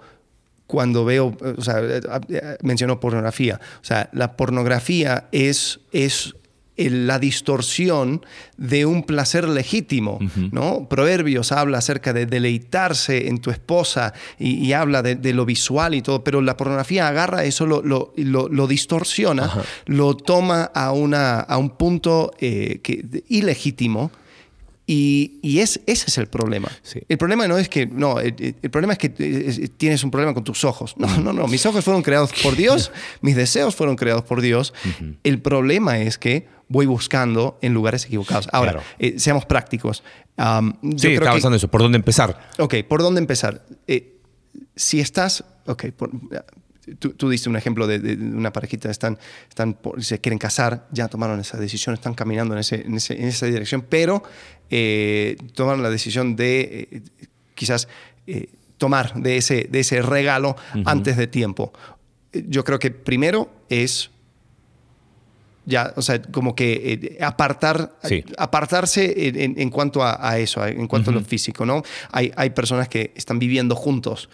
Speaker 2: cuando veo, o sea, eh, eh, mencionó pornografía. O sea, la pornografía es... es la distorsión de un placer legítimo, ¿no? Proverbios habla acerca de deleitarse en tu esposa y, y habla de, de lo visual y todo, pero la pornografía agarra eso, lo, lo, lo- lo distorsiona, lo toma a, una, a un punto eh, que, ilegítimo y, y es, ese es el problema.
Speaker 3: Sí.
Speaker 2: El problema no es que, no, el, el- el problema es que eh, es- tienes un problema con tus ojos. No, no, no, mis ojos fueron creados por Dios, mis deseos fueron creados por Dios. El problema es que voy buscando en lugares equivocados. Ahora,
Speaker 3: Claro.
Speaker 2: eh, seamos prácticos. Um, yo
Speaker 3: sí,
Speaker 2: creo
Speaker 3: estaba
Speaker 2: que-
Speaker 3: pensando eso. ¿Por dónde empezar?
Speaker 2: Ok, ¿por dónde empezar? Eh, si estás, ok, por- tú, tú diste un ejemplo de, de una parejita, están, están por- se quieren casar, ya tomaron esa decisión, están caminando en, ese, en, ese- en esa dirección, pero eh, tomaron la decisión de eh, quizás eh, tomar de ese, de ese regalo antes de tiempo. Yo creo que primero es ya, o sea, como que eh, apartar,
Speaker 3: Sí.
Speaker 2: apartarse en, en- en cuanto a, a eso, en cuanto a lo físico, ¿no? Hay, hay personas que están viviendo juntos.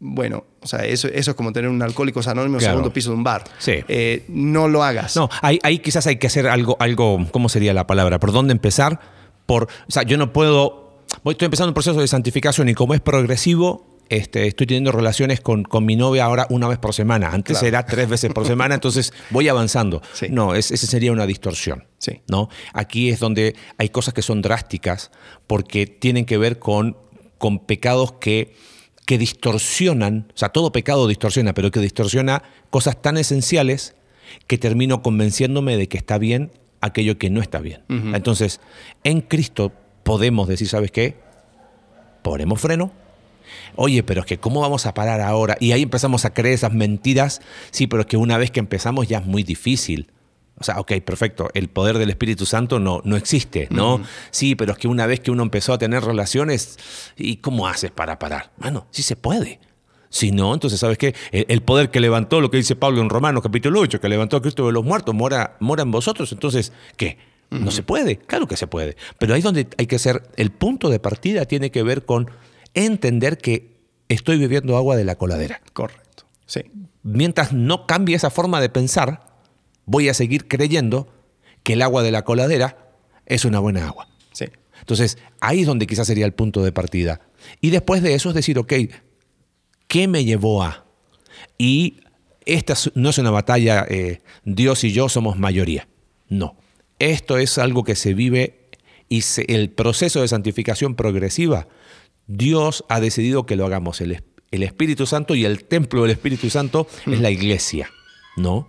Speaker 2: Bueno, o sea, eso, eso es como tener un alcohólicos anónimos en
Speaker 3: Claro.
Speaker 2: el segundo piso de un bar.
Speaker 3: Sí.
Speaker 2: Eh, no lo hagas.
Speaker 3: No, ahí, ahí quizás hay que hacer algo, algo, ¿cómo sería la palabra? ¿Por dónde empezar? Por, o sea, yo no puedo, voy, estoy empezando un proceso de santificación y como es progresivo, este, estoy teniendo relaciones con, con mi novia ahora una vez por semana. Antes
Speaker 2: Claro.
Speaker 3: era tres veces por semana, entonces voy avanzando.
Speaker 2: Sí.
Speaker 3: No, es, ese sería una distorsión.
Speaker 2: Sí.
Speaker 3: ¿no? Aquí es donde hay cosas que son drásticas porque tienen que ver con, con pecados que, que distorsionan, o sea, todo pecado distorsiona, pero que distorsiona cosas tan esenciales que termino convenciéndome de que está bien aquello que no está bien. Entonces, en Cristo podemos decir, ¿sabes qué? Ponemos freno. Oye, pero es que ¿cómo vamos a parar ahora? Y ahí empezamos a creer esas mentiras. Sí, pero es que una vez que empezamos ya es muy difícil. O sea, ok, perfecto, el poder del Espíritu Santo no, no existe, ¿no? Sí, pero es que una vez que uno empezó a tener relaciones, ¿y cómo haces para parar? Bueno, sí se puede. Si no, entonces, ¿sabes qué? El, poder que levantó, lo que dice Pablo en Romanos capítulo 8, que levantó a Cristo de los muertos, mora, mora en vosotros. Entonces, ¿qué? No se puede, claro que se puede. Pero ahí es donde hay que ser, el punto de partida tiene que ver con entender que estoy bebiendo agua de la coladera.
Speaker 2: Correcto, sí.
Speaker 3: Mientras no cambie esa forma de pensar, voy a seguir creyendo que el agua de la coladera es una buena agua.
Speaker 2: Sí.
Speaker 3: Entonces, ahí es donde quizás sería el punto de partida. Y después de eso es decir, ok, ¿qué me llevó a? Y esta no es una batalla, eh, Dios y yo somos mayoría. No. Esto es algo que se vive y el proceso de santificación progresiva, Dios ha decidido que lo hagamos. El, el Espíritu Santo y el templo del Espíritu Santo es la iglesia, ¿no?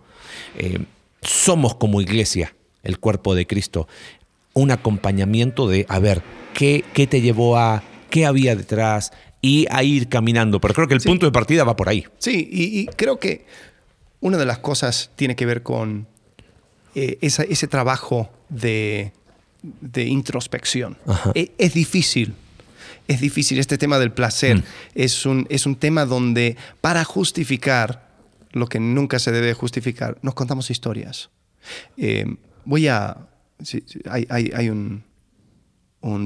Speaker 3: Eh, somos como iglesia, el cuerpo de Cristo, un acompañamiento de, a ver, ¿qué, qué te llevó a, qué había detrás y a ir caminando? Pero creo que el punto de partida va por ahí.
Speaker 2: Sí, y, creo que una de las cosas tiene que ver con eh, ese trabajo de, introspección. E, es, difícil. Es difícil. Este tema del placer mm. es, un, es un tema donde para justificar lo que nunca se debe justificar. Nos contamos historias. Eh, voy a... hay, un,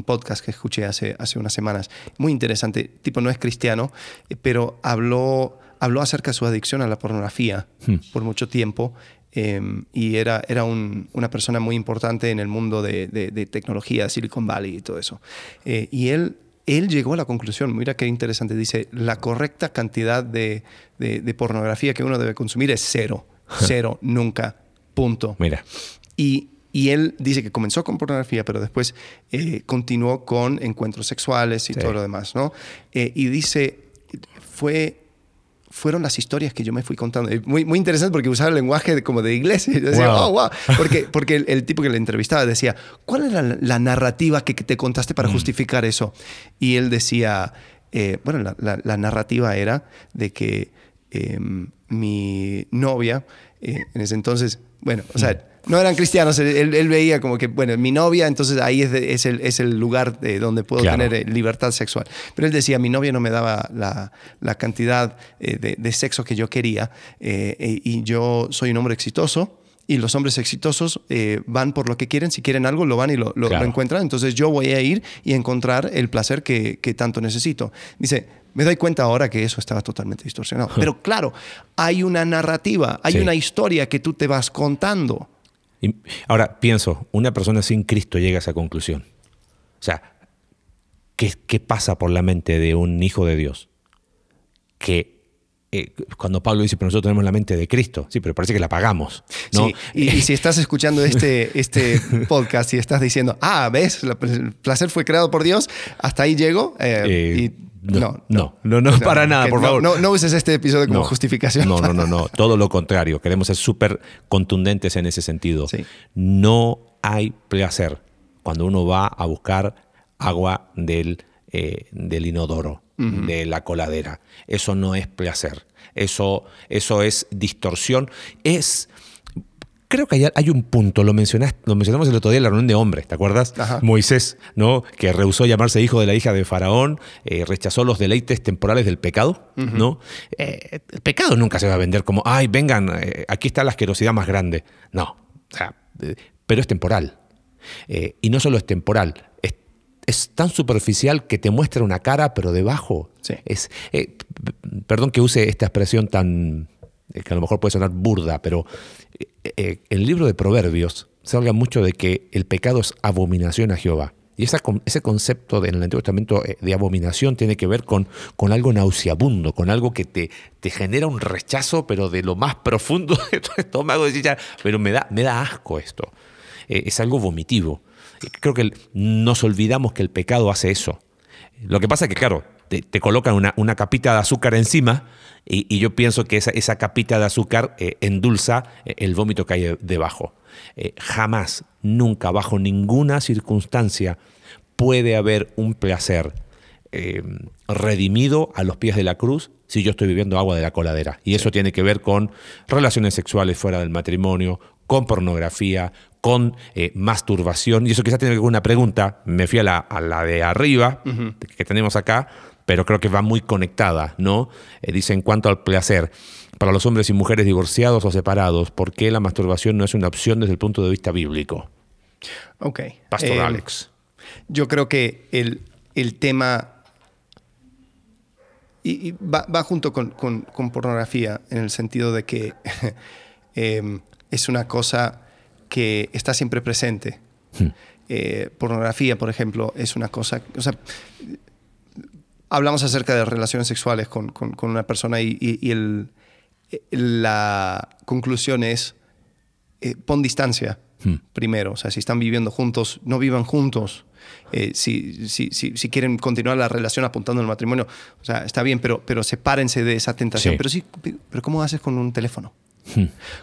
Speaker 2: podcast que escuché hace, hace unas semanas, muy interesante, tipo no es cristiano, eh, pero habló, habló acerca de su adicción a la pornografía hmm. por mucho tiempo. Em, y era, era una persona muy importante en el mundo de, de, tecnología, Silicon Valley y todo eso. Eh, y él él llegó a la conclusión, mira qué interesante, dice, la correcta cantidad de, pornografía que uno debe consumir es cero, cero, nunca, punto.
Speaker 3: Mira.
Speaker 2: Y, él dice que comenzó con pornografía, pero después eh, continuó con encuentros sexuales y todo lo demás, ¿no? Eh, y dice, fue fueron las historias que yo me fui contando. Muy, muy interesante porque usaba el lenguaje como de iglesia. decía, oh, wow. Porque, porque el, tipo que le entrevistaba decía, ¿cuál era la, narrativa que, te contaste para mm. justificar eso? Y él decía, eh, bueno, la, narrativa era de que em, mi novia, eh, en ese entonces, bueno, o sea, mm no eran cristianos. Él, veía como que, bueno, mi novia, entonces ahí es, el, es el, lugar de donde puedo tener eh, libertad sexual. Pero él decía, mi novia no me daba la, cantidad eh, de, sexo que yo quería eh, y yo soy un hombre exitoso. Y los hombres exitosos van por lo que quieren, si quieren algo lo van y lo, encuentran. Entonces yo voy a ir y encontrar el placer que, tanto necesito. Dice, me doy cuenta ahora que eso estaba totalmente distorsionado. Pero claro, hay una narrativa, hay una historia que tú te vas contando
Speaker 3: ahora pienso, una persona sin Cristo llega a esa conclusión. O sea, ¿qué, pasa por la mente de un hijo de Dios? Que eh, cuando Pablo dice, pero nosotros tenemos la mente de Cristo, sí, pero parece que la pagamos. ¿no?
Speaker 2: y, si estás escuchando este, este podcast y estás diciendo, ah, ves, el placer fue creado por Dios, hasta ahí llego. Eh,
Speaker 3: eh, no, no, no, no, para nada, por favor.
Speaker 2: No, uses este episodio como justificación.
Speaker 3: No, no, no, no, todo lo contrario. Queremos ser súper contundentes en ese sentido. No hay placer cuando uno va a buscar agua del, eh, del inodoro, de la coladera. Eso no es placer. Eso, eso es distorsión. Es Creo que hay, un punto, lo, mencionaste, lo mencionamos el otro día en la reunión de hombres, ¿te acuerdas? Moisés, ¿no? Que rehusó llamarse hijo de la hija de Faraón, eh, rechazó los deleites temporales del pecado, ¿no? Eh, el pecado nunca se va a vender como, ay, vengan, eh, aquí está la asquerosidad más grande. No, o sea, pero es temporal. y no solo es temporal, es, tan superficial que te muestra una cara, pero debajo es, perdón que use esta expresión tan que a lo mejor puede sonar burda, pero en eh, eh, el libro de Proverbios se habla mucho de que el pecado es abominación a Jehová. Y ese concepto en el Antiguo Testamento eh, de abominación tiene que ver con, con algo nauseabundo, con algo que te, te, genera un rechazo, pero de lo más profundo de tu estómago. pero me da, me da asco esto. es algo vomitivo. Creo que nos olvidamos que el pecado hace eso. Lo que pasa es que, claro, te, te colocan una, una capita de azúcar encima y, y yo pienso que esa, esa capita de azúcar eh, endulza eh, el vómito que hay debajo. Eh, jamás, nunca, bajo ninguna circunstancia puede haber un placer eh, redimido a los pies de la cruz si yo estoy viviendo agua de la coladera. Y eso tiene que ver con relaciones sexuales fuera del matrimonio, con pornografía, con eh, masturbación. Y eso quizás tiene que ver con una pregunta. Me fui a la, a la de arriba, que tenemos acá, pero creo que va muy conectada, ¿no? Eh, dice, en cuanto al placer, para los hombres y mujeres divorciados o separados, ¿por qué la masturbación no es una opción desde el punto de vista bíblico?
Speaker 2: Ok.
Speaker 3: Pastor
Speaker 2: Eh,
Speaker 3: Alex.
Speaker 2: Yo creo que el, el tema y, y va, va junto con, con- con pornografía en el sentido de que eh, es una cosa que está siempre presente. Eh, pornografía, por ejemplo, es una cosa, o sea, hablamos acerca de relaciones sexuales con, con- con una persona y, y- y el- la conclusión es eh, pon distancia primero. O sea, si están viviendo juntos, no vivan juntos. Eh, si, si, si, si quieren continuar la relación apuntando al matrimonio, o sea, está bien, pero, pero sepárense de esa tentación.
Speaker 3: Sí.
Speaker 2: Pero sí, pero ¿cómo haces con un teléfono?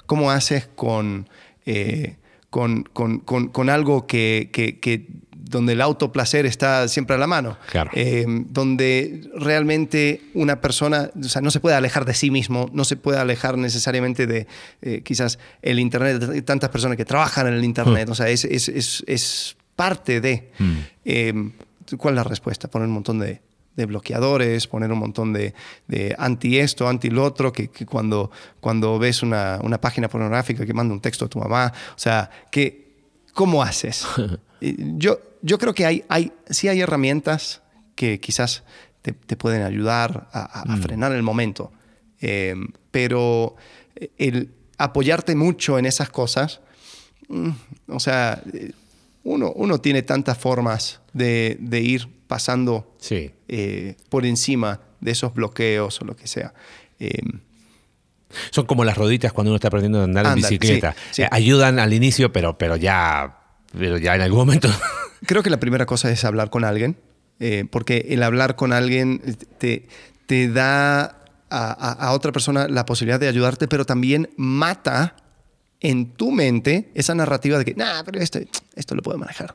Speaker 2: ¿Cómo haces con, eh, con, con- con- con algo que, que- que- donde el autoplacer está siempre a la mano?
Speaker 3: Claro.
Speaker 2: Eh, donde realmente una persona o sea, no se puede alejar de sí mismo, no se puede alejar necesariamente de eh, quizás el Internet, de tantas personas que trabajan en el Internet, o sea, es, es- es- es parte de... Eh, ¿Cuál es la respuesta? Poner un montón de, de bloqueadores, poner un montón de, de anti esto, anti lo otro, que, que cuando, cuando ves una, una página pornográfica que manda un texto a tu mamá, o sea, que, ¿cómo haces? Yo, yo creo que hay, hay, sí hay herramientas que quizás te, te pueden ayudar a, a- a frenar el momento, Eh, pero el apoyarte mucho en esas cosas, mm, o sea, eh, uno, uno tiene tantas formas de, de ir pasando
Speaker 3: Sí.
Speaker 2: eh, por encima de esos bloqueos o lo que sea. Eh,
Speaker 3: Son como las roditas cuando uno está aprendiendo a andar en bicicleta.
Speaker 2: sí, sí.
Speaker 3: Eh, ayudan al inicio, pero, pero, ya, pero ya en algún momento.
Speaker 2: Creo que la primera cosa es hablar con alguien, eh, porque el hablar con alguien te, te da a, a- otra persona la posibilidad de ayudarte, pero también mata en tu mente esa narrativa de que, nah, pero esto, esto lo puedo manejar.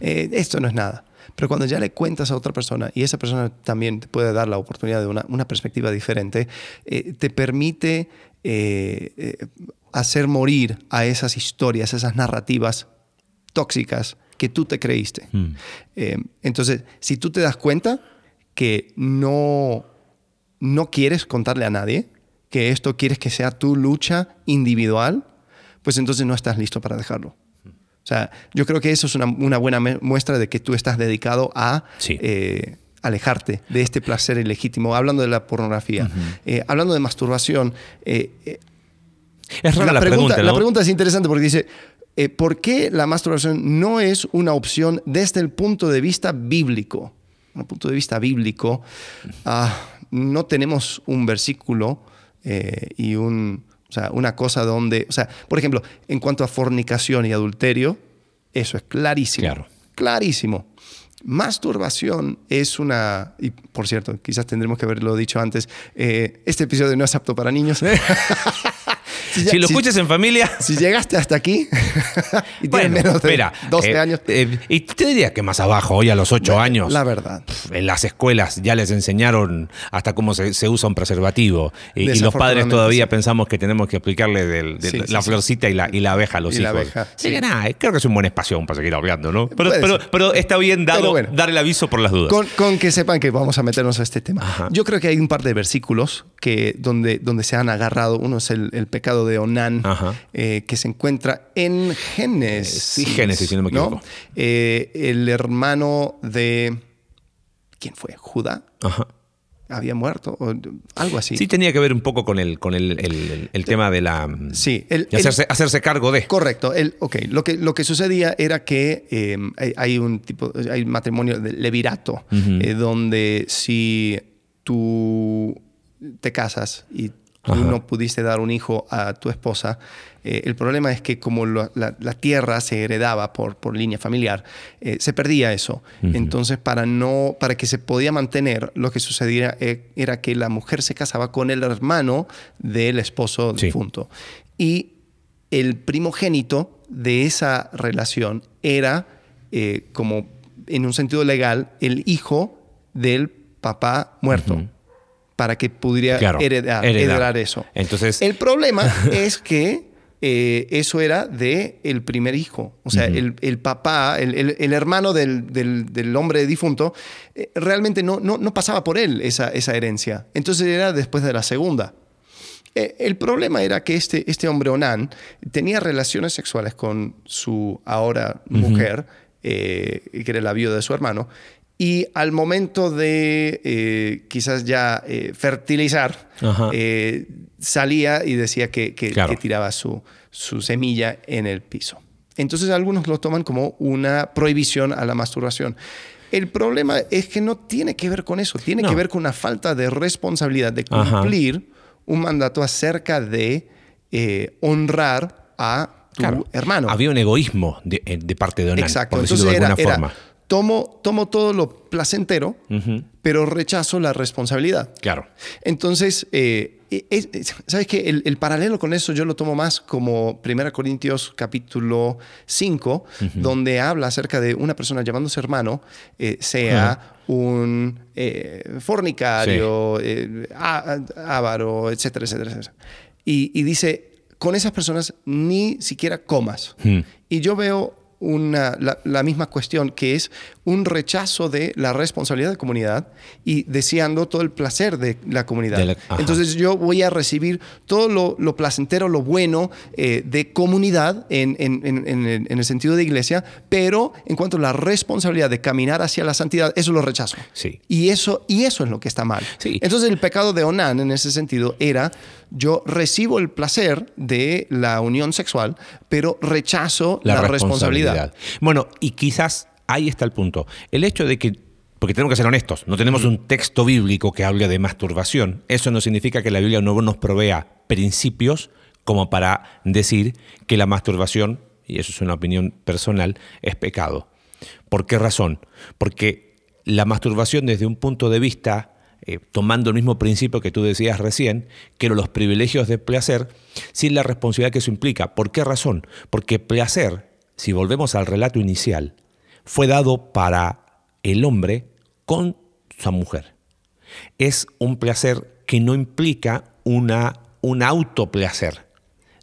Speaker 2: Eh, esto no es nada. Pero cuando ya le cuentas a otra persona y esa persona también te puede dar la oportunidad de una, una perspectiva diferente, eh, te permite eh, eh, hacer morir a esas historias, esas narrativas tóxicas que tú te creíste. Eh, entonces, si tú te das cuenta que no, no quieres contarle a nadie, que esto quieres que sea tu lucha individual, pues entonces no estás listo para dejarlo. O sea, yo creo que eso es una, una buena muestra de que tú estás dedicado a
Speaker 3: Sí.
Speaker 2: eh, alejarte de este placer ilegítimo. Hablando de la pornografía, eh, hablando de masturbación, eh,
Speaker 3: Es rara la, pregunta, ¿no?
Speaker 2: la pregunta es interesante porque dice, eh, ¿por qué la masturbación no es una opción desde el punto de vista bíblico? Desde el punto de vista bíblico, ah, no tenemos un versículo eh, y un, o sea, una cosa donde, o sea, por ejemplo, en cuanto a fornicación y adulterio, eso es clarísimo.
Speaker 3: Claro.
Speaker 2: Clarísimo. Masturbación es una, y por cierto, quizás tendremos que haberlo dicho antes, eh, este episodio no es apto para niños. Si ya-
Speaker 3: Si lo
Speaker 2: si-
Speaker 3: escuchas en familia.
Speaker 2: si llegaste hasta aquí y
Speaker 3: Bueno,
Speaker 2: tienes menos de
Speaker 3: espera,
Speaker 2: 12
Speaker 3: eh,
Speaker 2: años,
Speaker 3: eh, y te diría que más abajo, hoy a los 8 años.
Speaker 2: la verdad.
Speaker 3: En las escuelas ya les enseñaron hasta cómo se, se usa un preservativo. Y, y los padres todavía
Speaker 2: sí.
Speaker 3: pensamos que tenemos que explicarle del- de
Speaker 2: Sí,
Speaker 3: la
Speaker 2: sí.
Speaker 3: florcita y la, y la abeja a los
Speaker 2: Y la
Speaker 3: hijos.
Speaker 2: abeja,
Speaker 3: Así
Speaker 2: sí.
Speaker 3: que nada, creo que es un buen espacio para seguir hablando, ¿no? Pero, pero, pero está bien dado
Speaker 2: bueno.
Speaker 3: dar el aviso por las dudas.
Speaker 2: Con, con que sepan que vamos a meternos a este tema.
Speaker 3: Ajá.
Speaker 2: Yo creo que hay un par de versículos que, donde, donde se han agarrado. Uno es el, el pecado de Onán, eh, que se encuentra en Génesis.
Speaker 3: Sí, Génesis, si no me equivoco.
Speaker 2: Eh, el hermano de. ¿Quién fue? ¿Judá?
Speaker 3: Ajá.
Speaker 2: ¿Había muerto? O algo así.
Speaker 3: Sí, tenía que ver un poco con el, con el, el- el tema de la.
Speaker 2: Sí, el-
Speaker 3: de hacerse, hacerse cargo de.
Speaker 2: Correcto. El, ok, lo que, lo que sucedía era que eh, hay, un tipo, hay matrimonio de levirato, eh, donde si tú te casas y tú
Speaker 3: Ajá.
Speaker 2: no pudiste dar un hijo a tu esposa, eh, el problema es que como lo- la, la tierra se heredaba por, por línea familiar, eh, se perdía eso. Entonces, para, no, para que se podía mantener, lo que sucedía eh, era que la mujer se casaba con el hermano del esposo
Speaker 3: Sí.
Speaker 2: difunto. Y el primogénito de esa relación era, eh, como en un sentido legal, el hijo del papá muerto. Para que pudiera
Speaker 3: Claro,
Speaker 2: heredar,
Speaker 3: heredar.
Speaker 2: heredar eso.
Speaker 3: Entonces-
Speaker 2: el problema es que eh, eso era de el primer hijo. O sea, el, el papá, el, el- el hermano del, del- del hombre difunto, eh, realmente no, no, no pasaba por él esa, esa herencia. Entonces era después de la segunda. Eh, el problema era que este, este hombre Onan tenía relaciones sexuales con su ahora mujer, eh, que era la viuda de su hermano, y al momento de eh, quizás ya eh, fertilizar, eh, salía y decía que, que-
Speaker 3: Claro.
Speaker 2: que tiraba su, su semilla en el piso. Entonces algunos lo toman como una prohibición a la masturbación. El problema es que no tiene que ver con eso, tiene
Speaker 3: No.
Speaker 2: que ver con una falta de responsabilidad de
Speaker 3: Ajá.
Speaker 2: cumplir un mandato acerca de honrar a tu
Speaker 3: Claro,
Speaker 2: hermano.
Speaker 3: Había un egoísmo de, de parte de Onan,
Speaker 2: Exacto.
Speaker 3: por decirlo
Speaker 2: Entonces
Speaker 3: de alguna
Speaker 2: era,
Speaker 3: forma.
Speaker 2: Tomo, tomo todo lo placentero, pero rechazo la responsabilidad.
Speaker 3: Claro.
Speaker 2: Entonces, eh, es- es- ¿sabes qué? El, el paralelo con eso yo lo tomo más como 1 Corintios capítulo 5, donde habla acerca de una persona llamándose hermano, eh, sea un eh, fornicario, á- avaro, etcétera, etcétera, etcétera. Y, y dice, con esas personas ni siquiera comas.
Speaker 3: Hmm.
Speaker 2: Y yo veo una, la, la misma cuestión, que es un rechazo de la responsabilidad de comunidad y deseando todo el placer de la comunidad.
Speaker 3: De la- ajá.
Speaker 2: Entonces yo voy a recibir todo lo, lo placentero, lo bueno eh, de comunidad en, en- en- en el, en el sentido de iglesia, pero en cuanto a la responsabilidad de caminar hacia la santidad, eso lo rechazo.
Speaker 3: Sí.
Speaker 2: Y eso, y eso es lo que está mal.
Speaker 3: Sí.
Speaker 2: Entonces el pecado de Onán en ese sentido era yo recibo el placer de la unión sexual, pero rechazo la, responsabilidad.
Speaker 3: Bueno, y quizás ahí está el punto. El hecho de que, porque tenemos que ser honestos, no tenemos un texto bíblico que hable de masturbación. Eso no significa que la Biblia no nos provea principios como para decir que la masturbación, y eso es una opinión personal, es pecado. ¿Por qué razón? Porque la masturbación desde un punto de vista, eh, tomando el mismo principio que tú decías recién, que los privilegios de placer, sin la responsabilidad que eso implica. ¿Por qué razón? Porque placer, si volvemos al relato inicial, fue dado para el hombre con su mujer. Es un placer que no implica una, un autoplacer.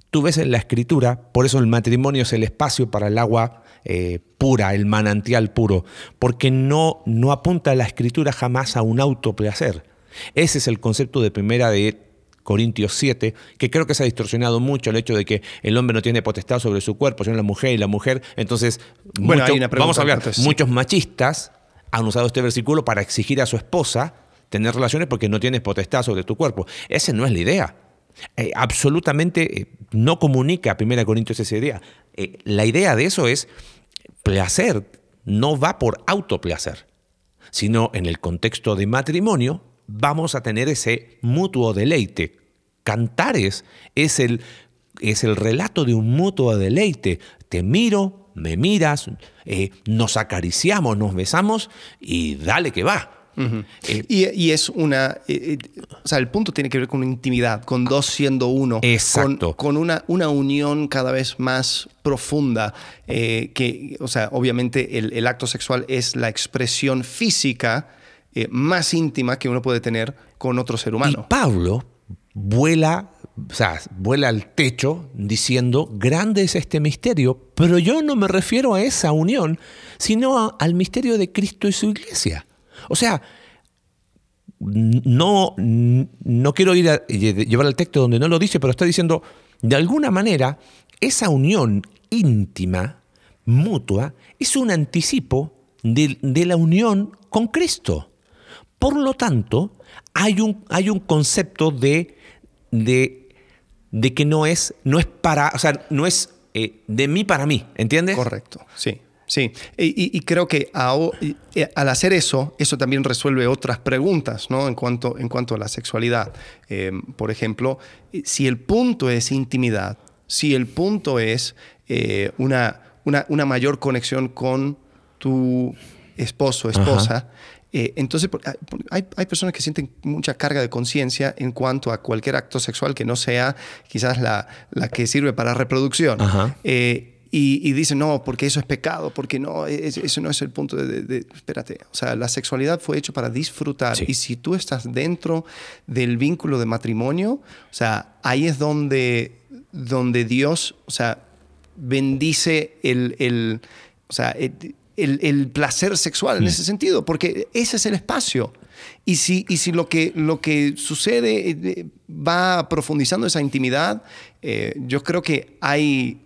Speaker 3: Tú ves en la escritura, por eso el matrimonio es el espacio para el agua eh, pura, el manantial puro, porque no, no apunta la escritura jamás a un autoplacer. Ese es el concepto de primera de Corintios 7, que creo que se ha distorsionado mucho el hecho de que el hombre no tiene potestad sobre su cuerpo, sino la mujer y la mujer. Entonces,
Speaker 2: Bueno,
Speaker 3: mucho- vamos a hablar,
Speaker 2: sí.
Speaker 3: muchos machistas han usado este versículo para exigir a su esposa tener relaciones porque no tienes potestad sobre tu cuerpo. Esa no es la idea. Eh, absolutamente eh, no comunica a 1 Corintios esa idea. Eh, la idea de eso es placer no va por autoplacer, sino en el contexto de matrimonio vamos a tener ese mutuo deleite. Cantares es el, es el relato de un mutuo deleite. Te miro, me miras, eh, nos acariciamos, nos besamos y dale que va. Eh,
Speaker 2: Y, y es una. eh, eh, o sea, el punto tiene que ver con intimidad, con dos siendo uno.
Speaker 3: Exacto.
Speaker 2: Con, con una, una unión cada vez más profunda. que, o sea, obviamente el, el acto sexual es la expresión física eh, más íntima que uno puede tener con otro ser
Speaker 3: Y
Speaker 2: humano.
Speaker 3: Pablo vuela, o sea, vuela al techo diciendo, grande es este misterio, pero yo no me refiero a esa unión, sino al misterio de Cristo y su iglesia. O sea, no, no quiero ir a llevar al texto donde no lo dice, pero está diciendo, de alguna manera, esa unión íntima, mutua, es un anticipo de la unión con Cristo. Por lo tanto, hay un, hay un concepto de, de, de que no es, no es para, o sea, no es eh, de mí para mí, ¿entiendes?
Speaker 2: Correcto, sí. Sí, y, creo que al hacer eso, eso también resuelve otras preguntas ¿no? en, cuanto, en cuanto a la sexualidad. Em, por ejemplo, si el punto es intimidad, si el punto es eh, una, una, mayor conexión con tu esposo, esposa, eh, entonces ah, hay, hay, personas que sienten mucha carga de conciencia en cuanto a cualquier acto sexual que no sea quizás la, la que sirve para reproducción. Eh, y, dicen, no, porque eso es pecado, porque no, eso no es el punto de, Espérate, o sea, la sexualidad fue hecho para disfrutar. Y si tú estás dentro del vínculo de matrimonio, o sea, ahí es donde, donde Dios, o sea, bendice el, el o sea, el, el, placer sexual en mm. ese sentido, porque ese es el espacio. Y si, y si lo, que, lo que sucede eh, va profundizando esa intimidad, eh, yo creo que hay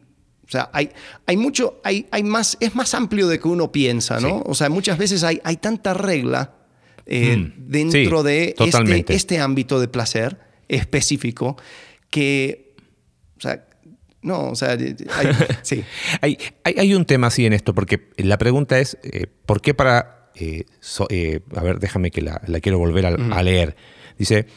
Speaker 2: o sea, hay, hay mucho, hay, hay más, es más amplio de que uno piensa, ¿no? O sea, muchas veces hay, hay tanta regla eh, mm. dentro de este, este, ámbito de placer específico que, o sea, no, o sea, hay, sí.
Speaker 3: hay, hay, un tema así en esto, porque la pregunta es, eh, ¿por qué para, eh, a ver, déjame que la, quiero volver a, leer, dice,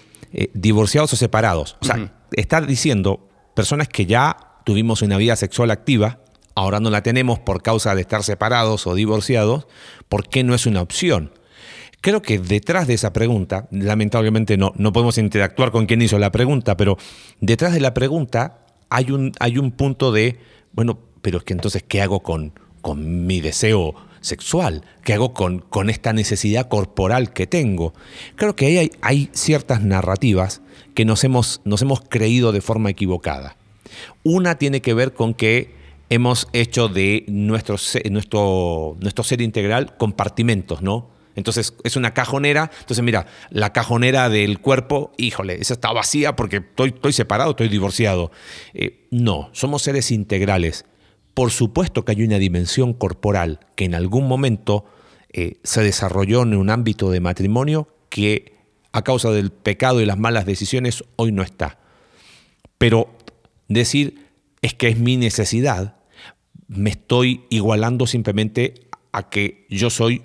Speaker 3: divorciados o separados, o sea, está diciendo personas que ya tuvimos una vida sexual activa, ahora no la tenemos por causa de estar separados o divorciados, ¿por qué no es una opción? Creo que detrás de esa pregunta, lamentablemente no, no podemos interactuar con quien hizo la pregunta, pero detrás de la pregunta hay un, hay un punto de, bueno, pero es que entonces, ¿qué hago con, con mi deseo sexual? ¿Qué hago con, con esta necesidad corporal que tengo? Creo que ahí hay, ciertas narrativas que nos hemos, nos hemos creído de forma equivocada. Una tiene que ver con que hemos hecho de nuestro, nuestro, nuestro ser integral compartimentos, ¿no? Entonces es una cajonera. Entonces, mira, la cajonera del cuerpo, híjole, esa está vacía porque estoy, separado, estoy divorciado. Eh, no, somos seres integrales. Por supuesto que hay una dimensión corporal que en algún momento eh, se desarrolló en un ámbito de matrimonio que a causa del pecado y las malas decisiones hoy no está. Pero decir es que es mi necesidad, me estoy igualando simplemente a que yo soy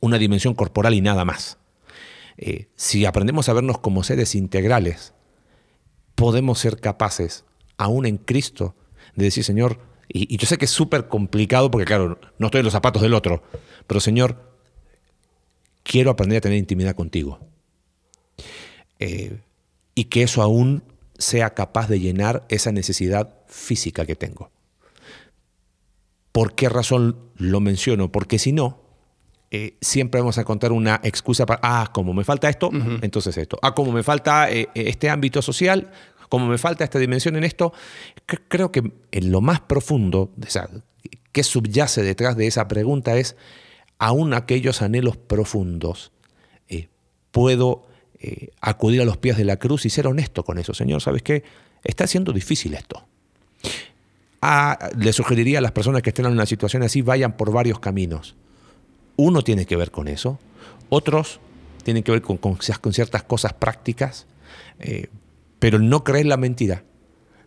Speaker 3: una dimensión corporal y nada más. Eh, si aprendemos a vernos como seres integrales, podemos ser capaces, aún en Cristo, de decir, Señor, y, yo sé que es súper complicado porque, claro, no estoy en los zapatos del otro, pero Señor, quiero aprender a tener intimidad contigo. Eh, y que eso aún sea capaz de llenar esa necesidad física que tengo. ¿Por qué razón lo menciono? Porque si no, eh, siempre vamos a encontrar una excusa para, ah, como me falta esto, entonces esto. Ah, como me falta eh, este ámbito social, como me falta esta dimensión en esto. Creo que en lo más profundo, o sea, ¿qué subyace detrás de esa pregunta es, aún aquellos anhelos profundos, eh, puedo eh, acudir a los pies de la cruz y ser honesto con eso. Señor, ¿sabes qué? Está siendo difícil esto. Ah, le sugeriría a las personas que estén en una situación así, vayan por varios caminos. Uno tiene que ver con eso, otros tienen que ver con, con, ciertas cosas prácticas, eh, pero no creer la mentira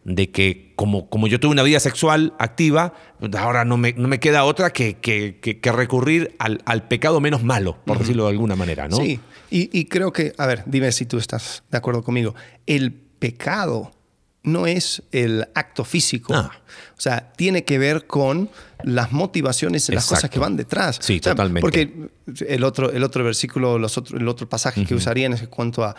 Speaker 3: de que como, como yo tuve una vida sexual activa, ahora no me, no me queda otra que, que, recurrir al, al, pecado menos malo, por decirlo de alguna manera, ¿no?
Speaker 2: Sí, y, y, creo que, a ver, dime si tú estás de acuerdo conmigo, el pecado no es el acto físico. Ah. O sea, tiene que ver con las motivaciones las cosas que van detrás.
Speaker 3: Sí, totalmente.
Speaker 2: Porque el otro, el otro versículo, los el otro pasaje que usarían es en cuanto a,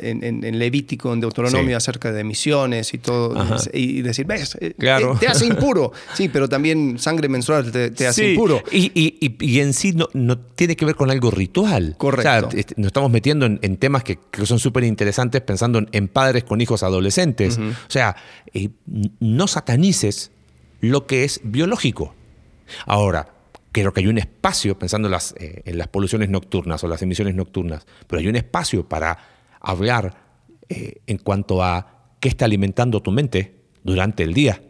Speaker 2: en, Levítico, en Deuteronomio, acerca de misiones y todo, y decir, ves, eh,
Speaker 3: claro.
Speaker 2: Eh, te hace impuro. Sí, pero también sangre menstrual te, hace impuro.
Speaker 3: Y, y, y, en sí no, no, tiene que ver con algo ritual.
Speaker 2: Correcto.
Speaker 3: O sea, nos estamos metiendo en, temas que, que son súper interesantes pensando en, padres con hijos adolescentes. O sea, eh, no satanices lo que es biológico. Ahora, creo que hay un espacio, pensando en las, eh, en las poluciones nocturnas o las emisiones nocturnas, pero hay un espacio para hablar eh, en cuanto a qué está alimentando tu mente durante el día.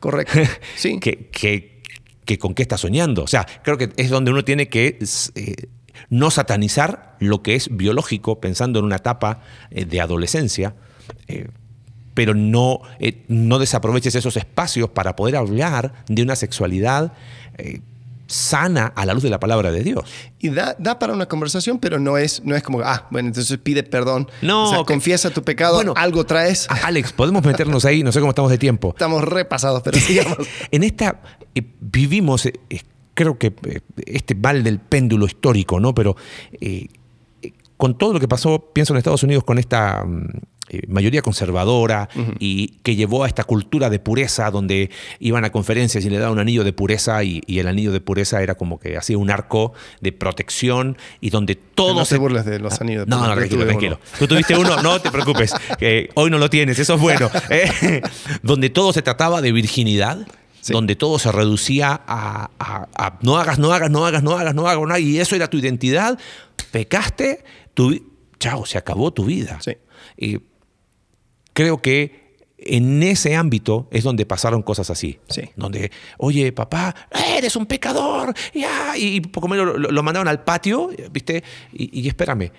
Speaker 2: Correcto. Sí.
Speaker 3: que, que, con qué estás soñando. O sea, creo que es donde uno tiene que eh, no satanizar lo que es biológico, pensando en una etapa de adolescencia pero no, eh, no desaproveches esos espacios para poder hablar de una sexualidad eh, sana a la luz de la palabra de Dios.
Speaker 2: Y da, da para una conversación, pero no es, no es como, ah, bueno, entonces pide perdón.
Speaker 3: No,
Speaker 2: O sea,
Speaker 3: que-
Speaker 2: confiesa tu pecado,
Speaker 3: Bueno,
Speaker 2: algo traes.
Speaker 3: Alex, podemos meternos ahí, no sé cómo estamos de tiempo.
Speaker 2: Estamos repasados, pero sigamos.
Speaker 3: en esta eh, vivimos, eh, creo que eh, este mal del péndulo histórico, ¿no? Pero con todo lo que pasó, pienso en Estados Unidos con esta mm, eh, mayoría conservadora y que llevó a esta cultura de pureza donde iban a conferencias y le daban un anillo de pureza y, y el anillo de pureza era como que hacía un arco de protección y donde todo
Speaker 2: no
Speaker 3: se
Speaker 2: te burles de los anillos de
Speaker 3: no,
Speaker 2: pureza,
Speaker 3: no,
Speaker 2: yo
Speaker 3: tranquilo, tranquilo.
Speaker 2: uno.
Speaker 3: Tú tuviste uno, no te preocupes. que hoy no lo tienes, eso es bueno. Eh, donde todo se trataba de virginidad,
Speaker 2: Sí.
Speaker 3: donde todo se reducía a, a- a no hagas, no hagas, no hagas, no hagas, no hagas, no hagas, y eso era tu identidad. Pecaste, tu, chao, se acabó tu vida.
Speaker 2: Sí.
Speaker 3: Y creo que en ese ámbito es donde pasaron cosas así.
Speaker 2: Sí.
Speaker 3: Donde, oye, papá, eres un pecador. Ya, y poco menos lo, lo mandaron al patio, ¿viste? Y, y espérame,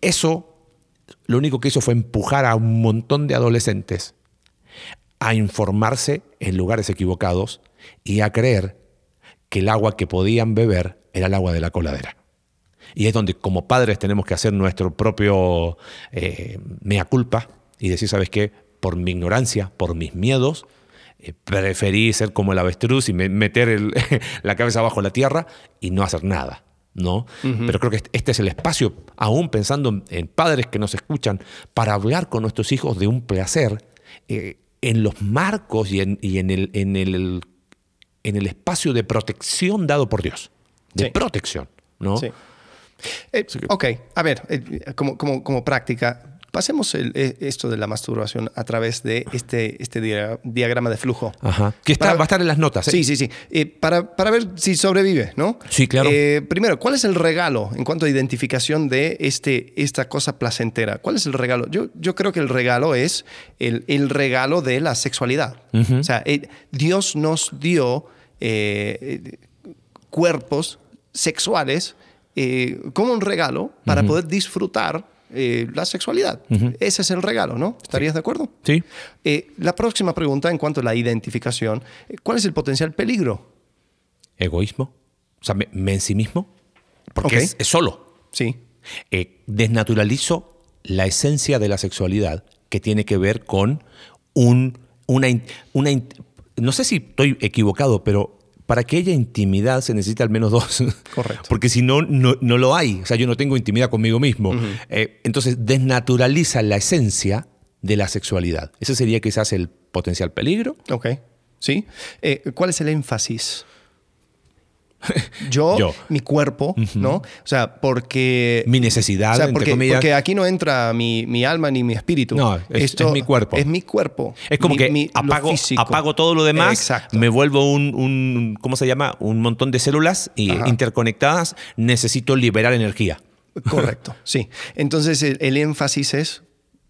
Speaker 3: eso lo único que hizo fue empujar a un montón de adolescentes a informarse en lugares equivocados y a creer que el agua que podían beber era el agua de la coladera. Y es donde como padres tenemos que hacer nuestro propio eh, mea culpa y decir, ¿sabes qué? Por mi ignorancia, por mis miedos, eh, preferí ser como el avestruz y me- meter el- la cabeza bajo la tierra y no hacer nada. ¿no? Pero creo que este- este es el espacio, aún pensando en, en padres que nos escuchan, para hablar con nuestros hijos de un placer eh, en los marcos y en, y en el, en, el, en el espacio de protección dado por Dios. De
Speaker 2: Sí.
Speaker 3: protección, ¿no?
Speaker 2: Sí. Eh, ok, a ver, eh, como, como, como práctica, pasemos el- eh, esto de la masturbación a través de este, este dia- diagrama de flujo.
Speaker 3: Ajá. Que está,
Speaker 2: Para-
Speaker 3: va a estar en las notas. ¿eh?
Speaker 2: Sí, sí, sí. Eh, para, para ver si sobrevive, ¿no?
Speaker 3: Sí, claro.
Speaker 2: Eh, primero, ¿cuál es el regalo en cuanto a identificación de este, esta cosa placentera? ¿Cuál es el regalo? Yo, yo creo que el regalo es el, el regalo de la sexualidad. O sea, Dios nos dio cuerpos sexuales eh, como un regalo para poder disfrutar eh, la sexualidad. Ese es el regalo, ¿no? ¿Estarías de acuerdo?
Speaker 3: Sí.
Speaker 2: Eh, la próxima pregunta en cuanto a la identificación, eh, ¿cuál es el potencial peligro?
Speaker 3: Egoísmo. O sea, me, me en sí mismo. Porque es, es solo.
Speaker 2: Sí,
Speaker 3: Eh, desnaturalizo la esencia de la sexualidad que tiene que ver con un, una, no sé si estoy equivocado, pero para que haya intimidad se necesita al menos dos.
Speaker 2: Correcto.
Speaker 3: Porque si no, no, no lo hay. O sea, yo no tengo intimidad conmigo mismo. Eh, entonces, desnaturaliza la esencia de la sexualidad. Ese sería quizás el potencial peligro.
Speaker 2: ok. ¿Sí? Eh, ¿Cuál es el énfasis? Yo,
Speaker 3: Yo.
Speaker 2: mi cuerpo, ¿no? O sea, porque...
Speaker 3: Mi necesidad,
Speaker 2: o sea, porque, aquí no entra mi, mi alma ni mi espíritu.
Speaker 3: No, es- es mi cuerpo.
Speaker 2: Es mi cuerpo.
Speaker 3: Es como
Speaker 2: Mi-
Speaker 3: que
Speaker 2: mi-
Speaker 3: apago, apago todo lo demás,
Speaker 2: Exacto.
Speaker 3: me vuelvo un, un- ¿cómo se llama? Un montón de células y interconectadas, necesito liberar energía.
Speaker 2: Correcto, sí. Entonces el, el énfasis es